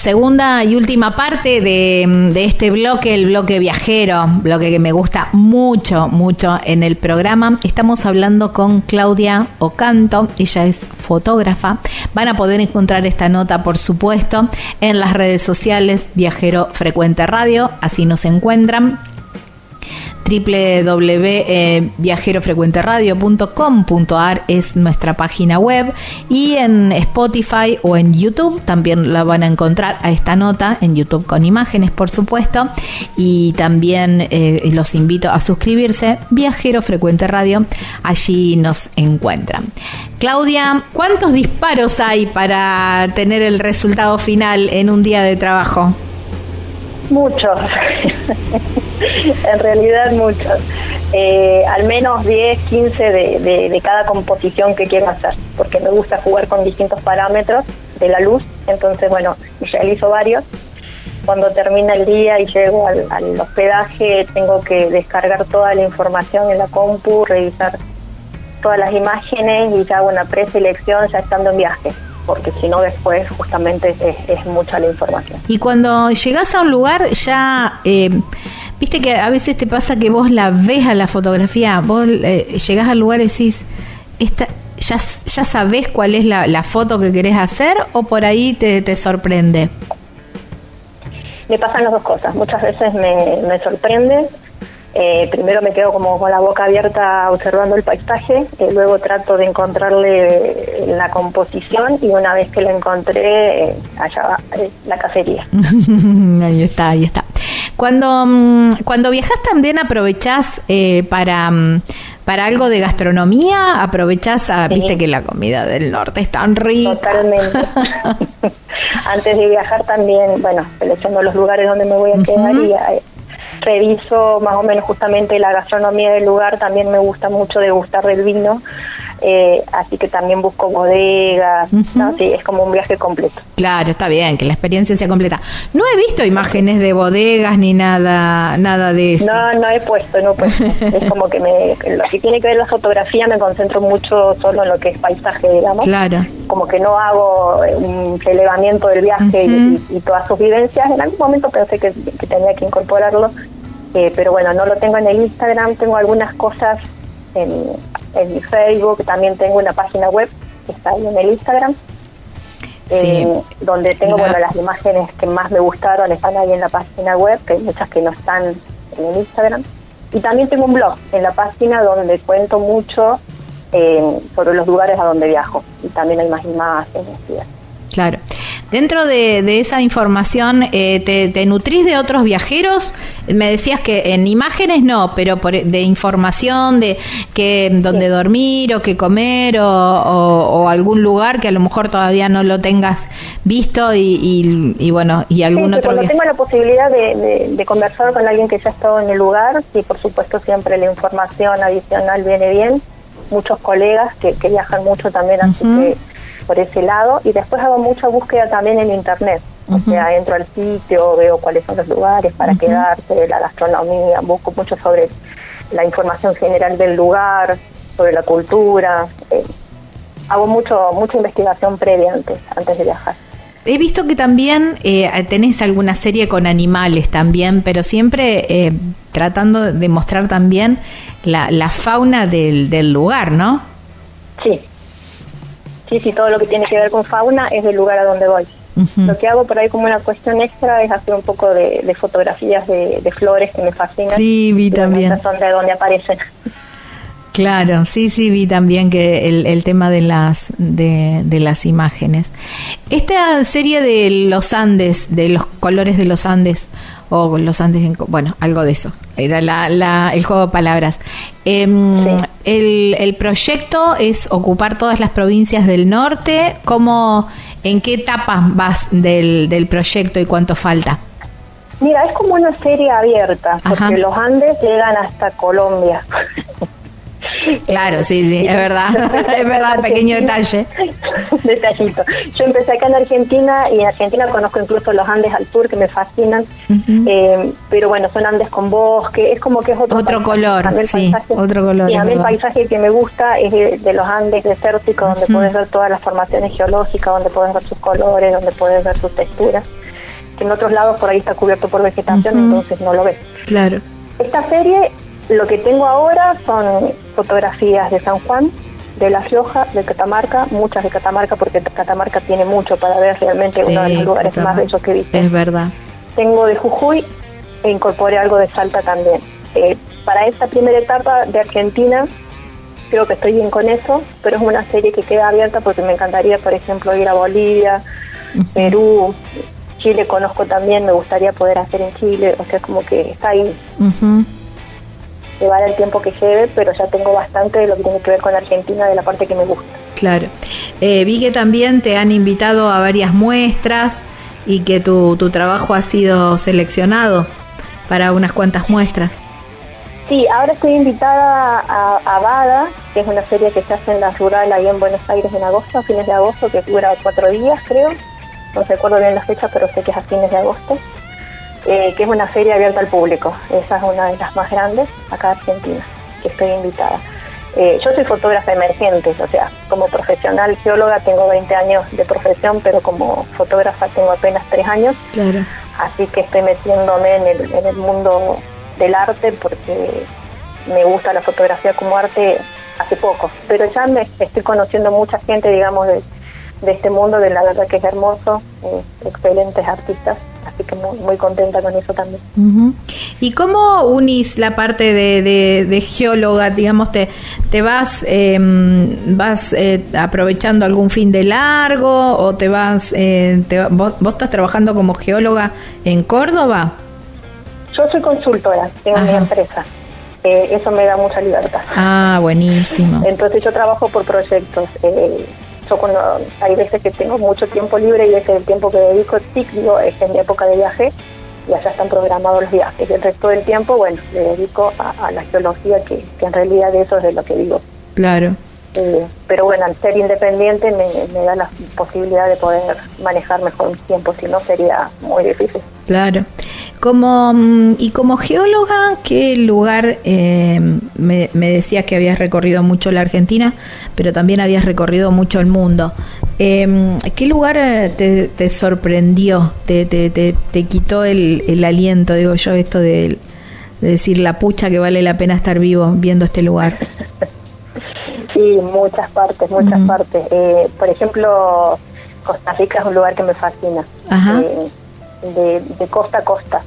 Segunda y última parte de, de este bloque, el bloque viajero, bloque que me gusta mucho, mucho en el programa. Estamos hablando con Claudia Ocanto, ella es fotógrafa. Van a poder encontrar esta nota, por supuesto, en las redes sociales Viajero Frecuente Radio, así nos encuentran www.viajerofrecuenteradio.com.ar es nuestra página web y en Spotify o en YouTube también la van a encontrar a esta nota en YouTube con imágenes por supuesto y también eh, los invito a suscribirse Viajero Frecuente Radio allí nos encuentran Claudia, ¿cuántos disparos hay para tener el resultado final en un día de trabajo? Muchos, en realidad muchos. Eh, al menos 10, 15 de, de, de cada composición que quiero hacer, porque me gusta jugar con distintos parámetros de la luz, entonces bueno, realizo varios. Cuando termina el día y llego al, al hospedaje, tengo que descargar toda la información en la compu, revisar todas las imágenes y ya hago una preselección ya estando en viaje porque si no después justamente es, es, mucha la información. Y cuando llegas a un lugar ya, eh, viste que a veces te pasa que vos la ves a la fotografía, vos eh, llegás al lugar y decís, esta, ya, ya sabés cuál es la, la, foto que querés hacer o por ahí te, te sorprende. Me pasan las dos cosas, muchas veces me, me sorprende eh, primero me quedo como con la boca abierta observando el paisaje, eh, luego trato de encontrarle la composición y una vez que la encontré, eh, allá va la cacería. ahí está, ahí está. Cuando, mm, cuando viajas también aprovechás para, mm, para algo de gastronomía, aprovechás, a, sí. viste que la comida del norte es tan rica. Totalmente. Antes de viajar también, bueno, selecciono los lugares donde me voy a quedar uh -huh. y reviso más o menos justamente la gastronomía del lugar, también me gusta mucho degustar del vino, eh, así que también busco bodegas, uh -huh. ¿no? sí, es como un viaje completo. Claro, está bien, que la experiencia sea completa. No he visto imágenes de bodegas ni nada nada de eso. No, no he puesto, no he puesto. es como que me, lo que tiene que ver la fotografía me concentro mucho solo en lo que es paisaje, digamos. Claro. Como que no hago un relevamiento del viaje uh -huh. y, y, todas sus vivencias. En algún momento pensé que, que tenía que incorporarlo, eh, pero bueno, no lo tengo en el Instagram, tengo algunas cosas en, en mi Facebook, también tengo una página web que está ahí en el Instagram, sí. eh, donde tengo la... bueno las imágenes que más me gustaron están ahí en la página web, que hay muchas que no están en el Instagram. Y también tengo un blog en la página donde cuento mucho eh, sobre los lugares a donde viajo y también hay más imágenes. Claro. Dentro de, de esa información, eh, te, te, nutrís de otros viajeros? Me decías que en imágenes no, pero por, de información, de que dónde sí. dormir o qué comer o, o, o, algún lugar que a lo mejor todavía no lo tengas visto y, y, y bueno, y algún sí, otro Cuando tengo la posibilidad de, de, de, conversar con alguien que ya ha estado en el lugar, y por supuesto siempre la información adicional viene bien. Muchos colegas que, que viajan mucho también, así uh -huh. que por ese lado y después hago mucha búsqueda también en internet. Uh -huh. O sea, entro al sitio, veo cuáles son los lugares para uh -huh. quedarse, la gastronomía, busco mucho sobre la información general del lugar, sobre la cultura. Eh, hago mucho mucha investigación previa antes, antes de viajar. He visto que también eh, tenés alguna serie con animales también, pero siempre eh, tratando de mostrar también la, la fauna del, del lugar, ¿no? Sí, sí, sí, todo lo que tiene que ver con fauna es del lugar a donde voy. Uh -huh. Lo que hago por ahí como una cuestión extra es hacer un poco de, de fotografías de, de, flores que me fascinan. Sí, vi también. Son de donde aparecen. Claro, sí, sí, vi también que el, el tema de las de, de, las imágenes. Esta serie de los Andes, de los colores de los Andes, o los Andes, en, bueno, algo de eso, era la, la, el juego de palabras. Eh, sí. el, el proyecto es ocupar todas las provincias del norte. ¿Cómo, ¿En qué etapa vas del, del proyecto y cuánto falta? Mira, es como una serie abierta, porque los Andes llegan hasta Colombia. Claro, sí, sí, es verdad, es verdad, pequeño detalle. Detallito. Yo empecé acá en Argentina y en Argentina conozco incluso los Andes al sur que me fascinan, uh -huh. eh, pero bueno, son Andes con bosque, es como que es otro, otro color, sí, paisaje, otro color. Y a mí el paisaje que me gusta es de, de los Andes desérticos, donde uh -huh. puedes ver todas las formaciones geológicas, donde puedes ver sus colores, donde puedes ver sus texturas. que en otros lados por ahí está cubierto por vegetación, entonces no lo ves. Claro. Esta serie, lo que tengo ahora son fotografías de San Juan, de La Rioja, de Catamarca, muchas de Catamarca, porque Catamarca tiene mucho para ver, realmente uno de los lugares más bellos que he visto. Es verdad. Tengo de Jujuy e incorporé algo de Salta también. Eh, para esta primera etapa de Argentina, creo que estoy bien con eso, pero es una serie que queda abierta porque me encantaría, por ejemplo, ir a Bolivia, Perú, Chile conozco también, me gustaría poder hacer en Chile, o sea, como que está ahí. Llevar el tiempo que lleve, pero ya tengo bastante de lo que tiene que ver con Argentina, de la parte que me gusta. Claro. Eh, vi que también te han invitado a varias muestras y que tu, tu trabajo ha sido seleccionado para unas cuantas muestras. Sí, ahora estoy invitada a, a Bada, que es una serie que se hace en la rural ahí en Buenos Aires en agosto, a fines de agosto, que dura cuatro días creo. No recuerdo bien la fecha, pero sé que es a fines de agosto. Eh, que es una serie abierta al público. Esa es una de las más grandes acá en Argentina, que estoy invitada. Eh, yo soy fotógrafa emergente, o sea, como profesional geóloga tengo 20 años de profesión, pero como fotógrafa tengo apenas 3 años Claro. así que estoy metiéndome en el, en el mundo del arte porque me gusta la fotografía como arte hace poco, pero ya me estoy conociendo mucha gente, digamos, de, de este mundo, de la verdad que es hermoso, eh, excelentes artistas, así que muy, muy contenta con eso también. ¿Y cómo unís la parte de, de- de geóloga? Digamos, te, te vas, eh, vas eh, aprovechando algún fin de largo o te vas, eh, te vos, vos estás trabajando como geóloga en Córdoba? Yo soy consultora, tengo mi empresa, eh, eso me da mucha libertad. Ah, buenísimo. Entonces yo trabajo por proyectos. eh, yo cuando hay veces que tengo mucho tiempo libre y ese es el tiempo que dedico a es en mi época de viaje y allá están programados los viajes. Y el resto del tiempo, bueno, le dedico a, la geología, que, que en realidad eso es de lo que digo. Claro. Eh, pero bueno, al ser independiente me, me da la posibilidad de poder manejar mejor mis tiempos, si no sería muy difícil. Claro. Como, mm, y como geóloga, ¿qué lugar, eh, me, me decías que habías recorrido mucho la Argentina, pero también habías recorrido mucho el mundo? Eh, ¿Qué lugar eh, te, te sorprendió, te, te, te, te quitó el, el aliento, digo yo, esto de, de decir la pucha que vale la pena estar vivo viendo este lugar? Sí, muchas partes, muchas partes. Eh, por ejemplo, Costa Rica es un lugar que me fascina. Eh, de, de costa a costa.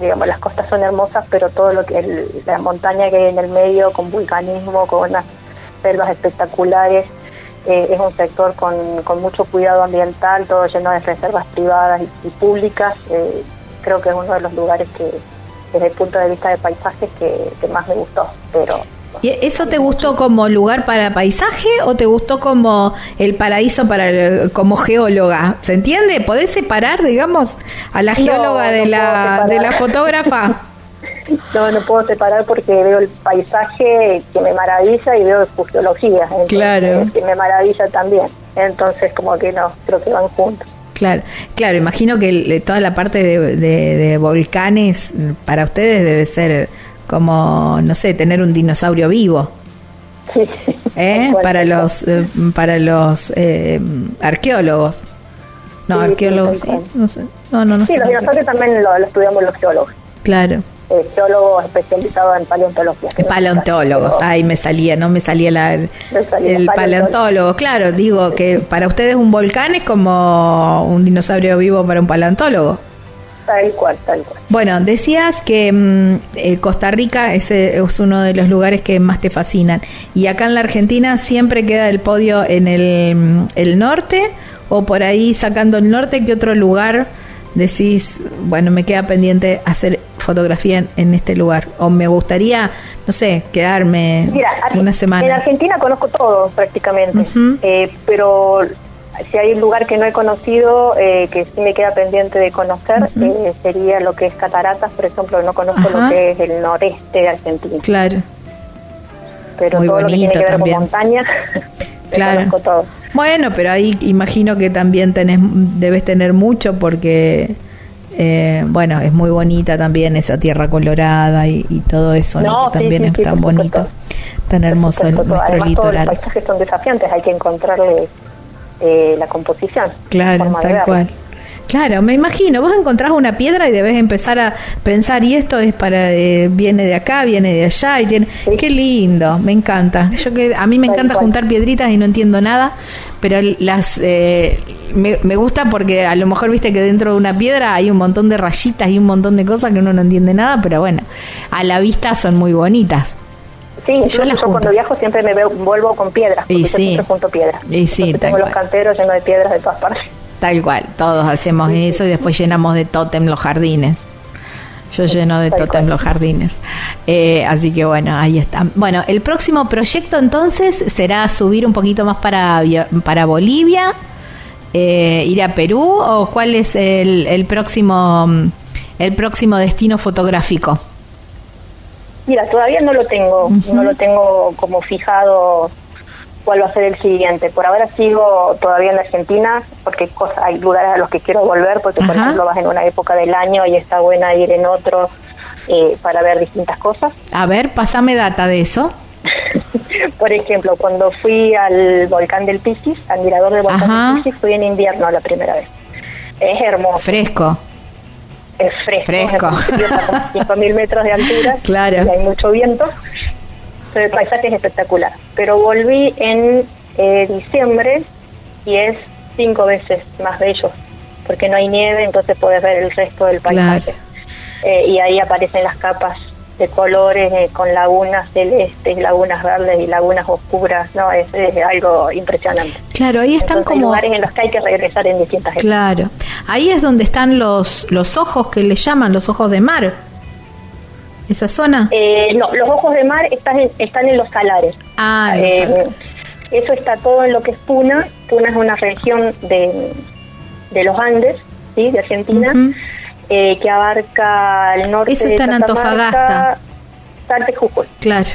Digamos, las costas son hermosas, pero todo lo que el- la montaña que hay en el medio, con vulcanismo, con unas selvas espectaculares, eh, es un sector con, con mucho cuidado ambiental, todo lleno de reservas privadas y, y públicas. Eh, creo que es uno de los lugares que, desde el punto de vista de paisajes, que, que más me gustó. Pero ¿Y eso te gustó como lugar para paisaje o te gustó como el paraíso para el- como geóloga? ¿Se entiende? ¿Podés separar, digamos, a la No, geóloga de la de la fotógrafa? No, no puedo separar porque veo el paisaje que me maravilla y veo su geología, entonces, Claro. que me maravilla también. Entonces, como que no, creo que van juntos. Claro, claro, imagino que el- toda la parte de, de- de volcanes para ustedes debe ser como, no sé, tener un dinosaurio vivo, Sí. ¿eh? Para los eh, para los eh, arqueólogos. No, Sí, arqueólogos, sí, cual. no sé. No, no, no Sí, sé. los dinosaurios también lo, lo estudiamos los geólogos. Claro. Eh, geólogos especializados en paleontología. es Paleontólogos, ay, me salía, no me salía la, el, Me salía el paleontólogo. paleontólogo, claro, digo que para ustedes un volcán es como un dinosaurio vivo para un paleontólogo. Tal cual, tal cual. Bueno, decías que mm, eh, Costa Rica es, eh, es uno de los lugares que más te fascinan y acá en la Argentina siempre queda el podio en el, mm, el norte o por ahí sacando el norte, ¿qué otro lugar decís, bueno, me queda pendiente hacer fotografía en, en este lugar? O me gustaría, no sé, quedarme Mira, una En semana. Argentina conozco todo prácticamente, eh, pero si hay un lugar que no he conocido, eh, que sí me queda pendiente de conocer, eh, sería lo que es Cataratas, por ejemplo, no conozco Ajá. lo que es el noreste de Argentina, Claro, pero Muy todo lo que bonito tiene que ver también. con montaña, Claro. conozco todo. Bueno, pero ahí imagino que también tenés, debes tener mucho porque, eh, bueno, es muy bonita también esa tierra colorada y, y todo eso, ¿no? No, Que sí, también sí, es sí, tan bonito, tan hermoso el- nuestro Además, todos los litoral. paisajes son desafiantes, hay que encontrarle eh, la composición. Claro, tal cual. Claro, me imagino, vos encontrás una piedra y debes empezar a pensar, y esto es para, eh, viene de acá, viene de allá, y tiene, qué lindo, me encanta. Yo que a mí me encanta juntar piedritas y no entiendo nada, pero las eh, me, me gusta porque a lo mejor viste que dentro de una piedra hay un montón de rayitas y un montón de cosas que uno no entiende nada, pero bueno, a la vista son muy bonitas. Sí, incluso yo, cuando viajo siempre me veo, vuelvo con piedras, porque Y yo sí. siempre junto piedras. Y sí, Entonces tengo los canteros llenos de piedras de todas partes. Tal cual, todos hacemos eso y después llenamos de tótem los jardines. Yo lleno de cual. los jardines. Eh, así que bueno, ahí está. Bueno, el próximo proyecto entonces será subir un poquito más para, para Bolivia, eh, ir a Perú o cuál es el, el próximo el próximo destino fotográfico. Mira, todavía no lo tengo, no lo tengo como fijado cuál va a ser el siguiente. Por ahora sigo todavía en Argentina porque hay, lugares a los que quiero volver porque, por ejemplo, vas en una época del año y está buena ir en otro eh, para ver distintas cosas. A ver, pasame data de eso. Por ejemplo, cuando fui al volcán del Pisis, al mirador del volcán Ajá. del Pisis, fui en invierno la primera vez. Es hermoso, Fresco. Es fresco, Fresco. como 5.000 metros de altura Claro. y hay mucho viento, pero el paisaje es espectacular. Pero volví en eh, diciembre y es cinco veces más bello, porque no hay nieve, entonces puedes ver el resto del paisaje. Claro. Eh, y ahí aparecen las capas de colores eh, con lagunas celestes, lagunas verdes y lagunas oscuras, no es, es algo impresionante. Claro, ahí están Entonces, hay como lugares en los que hay que regresar en distintas épocas. Claro. Ahí es donde están los, los ojos que le llaman los ojos de mar. ¿Esa zona? Eh, no, los ojos de mar están en, están en los salares. ah, los Eh, salares. eso está todo en lo que es Puna. Puna es una región de, de los Andes, ¿sí? de Argentina. Eh, que abarca el norte Eso de está en Catamarca, Antofagasta. Jujuy. Claro.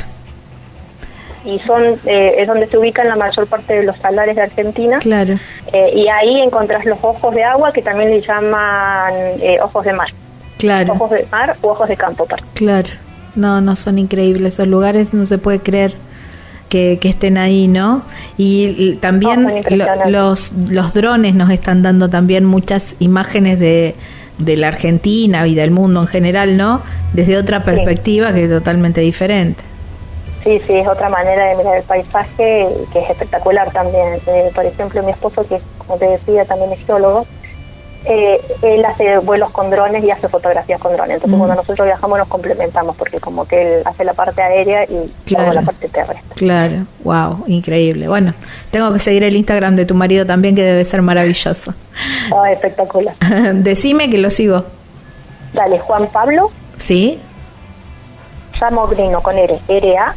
Y son, eh, es donde se ubican la mayor parte de los salares de Argentina. Claro. Eh, y ahí encontrás los ojos de agua, que también le llaman eh, ojos de mar. Claro. Ojos de mar o ojos de campo. Claro. No, no son increíbles esos lugares, no se puede creer que, que estén ahí, ¿no? Y, también lo- los, los drones nos están dando también muchas imágenes de, de la Argentina y del mundo en general, ¿no? Desde otra perspectiva que es totalmente diferente. Sí, sí, es otra manera de mirar el paisaje que es espectacular también. Eh, por ejemplo, mi esposo, que como te decía, también es geólogo, eh, él hace vuelos con drones y hace fotografías con drones. Entonces, Mm. cuando nosotros viajamos, nos complementamos, porque como que él hace la parte aérea y Claro. la parte terrestre. Claro, wow, increíble. Bueno, tengo que seguir el Instagram de tu marido también, que debe ser maravilloso. Ah, espectacular. Decime que lo sigo. Dale, Juan Pablo ¿Sí? Samogrino con R, R-A.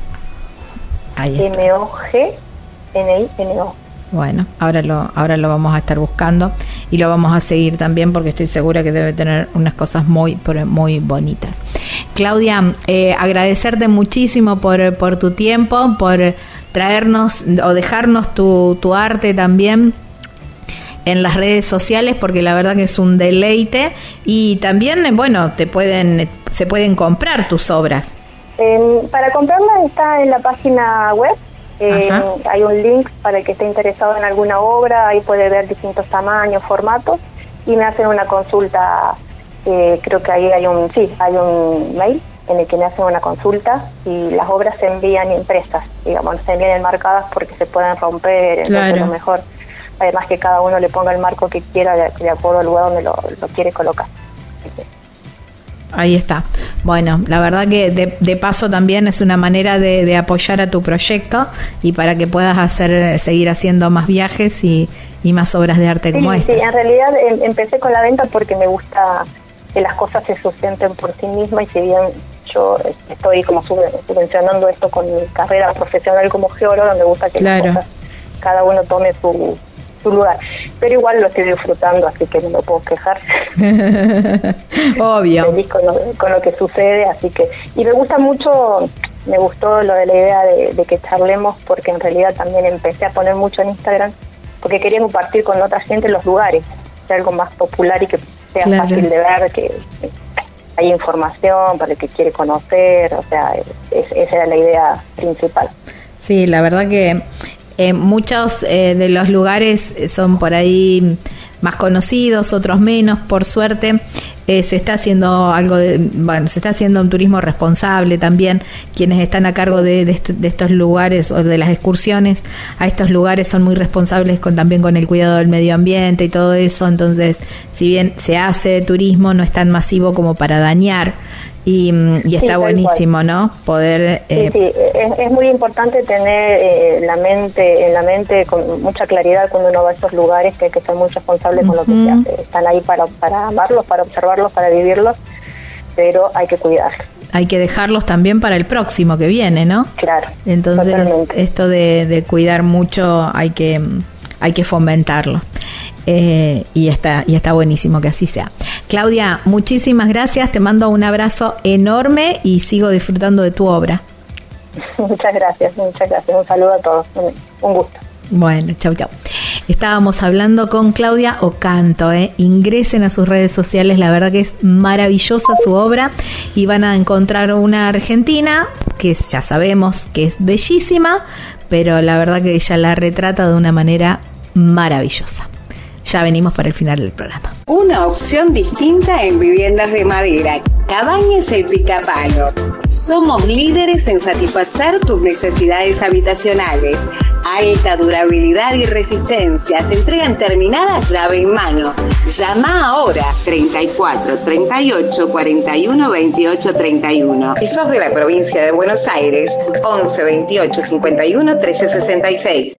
M-O-G-N-I-N-O. Bueno, ahora lo, ahora lo vamos a estar buscando y lo vamos a seguir también porque estoy segura que debe tener unas cosas muy, muy bonitas. Claudia, eh, agradecerte muchísimo por, por tu tiempo, por traernos o dejarnos tu, tu arte también en las redes sociales porque la verdad que es un deleite y también, eh, bueno, te pueden, se pueden comprar tus obras. Eh, para comprarla está en la página web. Eh, hay un link para el que esté interesado en alguna obra. Ahí puede ver distintos tamaños, formatos y me hacen una consulta. eh, creo que ahí hay un sí, hay un mail en el que me hacen una consulta y las obras se envían impresas, digamos, no se envían enmarcadas porque se pueden romper. Entonces Claro. lo mejor, además que cada uno le ponga el marco que quiera de, de acuerdo al lugar donde lo, lo quiere colocar. Ahí está. Bueno, la verdad que de, de paso también es una manera de, de apoyar a tu proyecto y para que puedas hacer seguir haciendo más viajes y, y más obras de arte como esta. sí, en realidad em- empecé con la venta porque me gusta que las cosas se sustenten por sí mismas y si bien yo eh, estoy como sub- subvencionando esto con mi carrera profesional como geólogo, me gusta que las cosas, cada uno tome su, su lugar. Pero igual lo estoy disfrutando, así que no me puedo quejar. Obvio. feliz con lo, con lo que sucede, así que... Y me gusta mucho, me gustó lo de la idea de, de que charlemos, porque en realidad también empecé a poner mucho en Instagram, porque quería compartir con otra gente los lugares, sea algo más popular y que sea Claro. fácil de ver, que hay información para el que quiere conocer, o sea, es- esa era la idea principal. Sí, la verdad que eh, muchos eh, de los lugares son por ahí más conocidos, otros menos, por suerte. eh, se está haciendo algo de, bueno, se está haciendo un turismo responsable también. Quienes están a cargo de, de de estos lugares o de las excursiones a estos lugares son muy responsables con también con el cuidado del medio ambiente y todo eso. Entonces, si bien se hace turismo, no es tan masivo como para dañar. Y, está buenísimo, ¿no? Poder Sí, eh, sí, es, es muy importante tener eh, la mente, en la mente con mucha claridad cuando uno va a esos lugares que hay que ser muy responsable con lo que se hace. Están ahí para, para amarlos, para observarlos, para vivirlos, pero hay que cuidarlos. hay que dejarlos también para el próximo que viene, ¿no? Claro. Entonces, totalmente. esto de, de cuidar mucho hay que, hay que fomentarlo. Eh, y está y está buenísimo que así sea. Claudia, muchísimas gracias, te mando un abrazo enorme y sigo disfrutando de tu obra. Muchas gracias, muchas gracias. Un saludo a todos. Un, gusto. Bueno, chau, chau. Estábamos hablando con Claudia Ocanto, ¿eh? ingresen a sus redes sociales, la verdad que es maravillosa su obra y van a encontrar una argentina que ya sabemos que es bellísima, pero la verdad que ella la retrata de una manera maravillosa. Ya venimos para el final del programa. Una opción distinta en viviendas de madera. Cabañas El Picapalo. Somos líderes en satisfacer tus necesidades habitacionales. Alta durabilidad y resistencia. Se entregan terminadas llave en mano. Llama ahora 34 38 41 28 31. Si sos de la provincia de Buenos Aires, 11 28 51 13 66.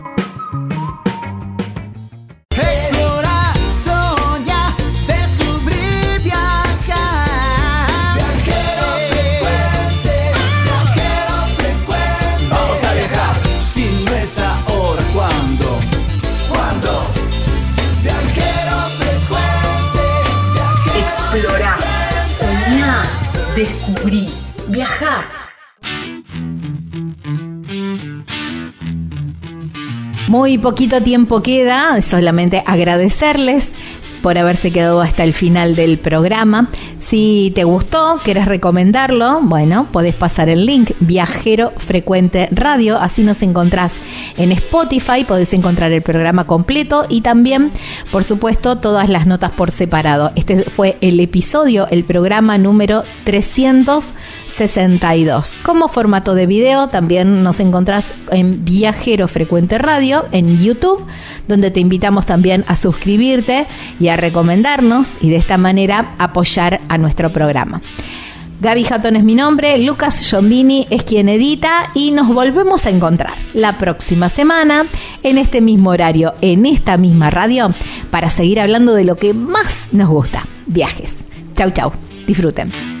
Descubrí, viajar. Muy poquito tiempo queda, solamente agradecerles por haberse quedado hasta el final del programa. Si te gustó, querés recomendarlo, bueno, podés pasar el link Viajero Frecuente Radio, así nos encontrás en Spotify, podés encontrar el programa completo y también, por supuesto, todas las notas por separado. Este fue el episodio, el programa número 362. Como formato de video, también nos encontrás en Viajero Frecuente Radio, en YouTube, donde te invitamos también a suscribirte y a recomendarnos y de esta manera apoyar a nuestro programa. Gaby Jatón es mi nombre, Lucas Giombini es quien edita y nos volvemos a encontrar la próxima semana en este mismo horario, en esta misma radio, para seguir hablando de lo que más nos gusta, viajes. Chau, chau, disfruten.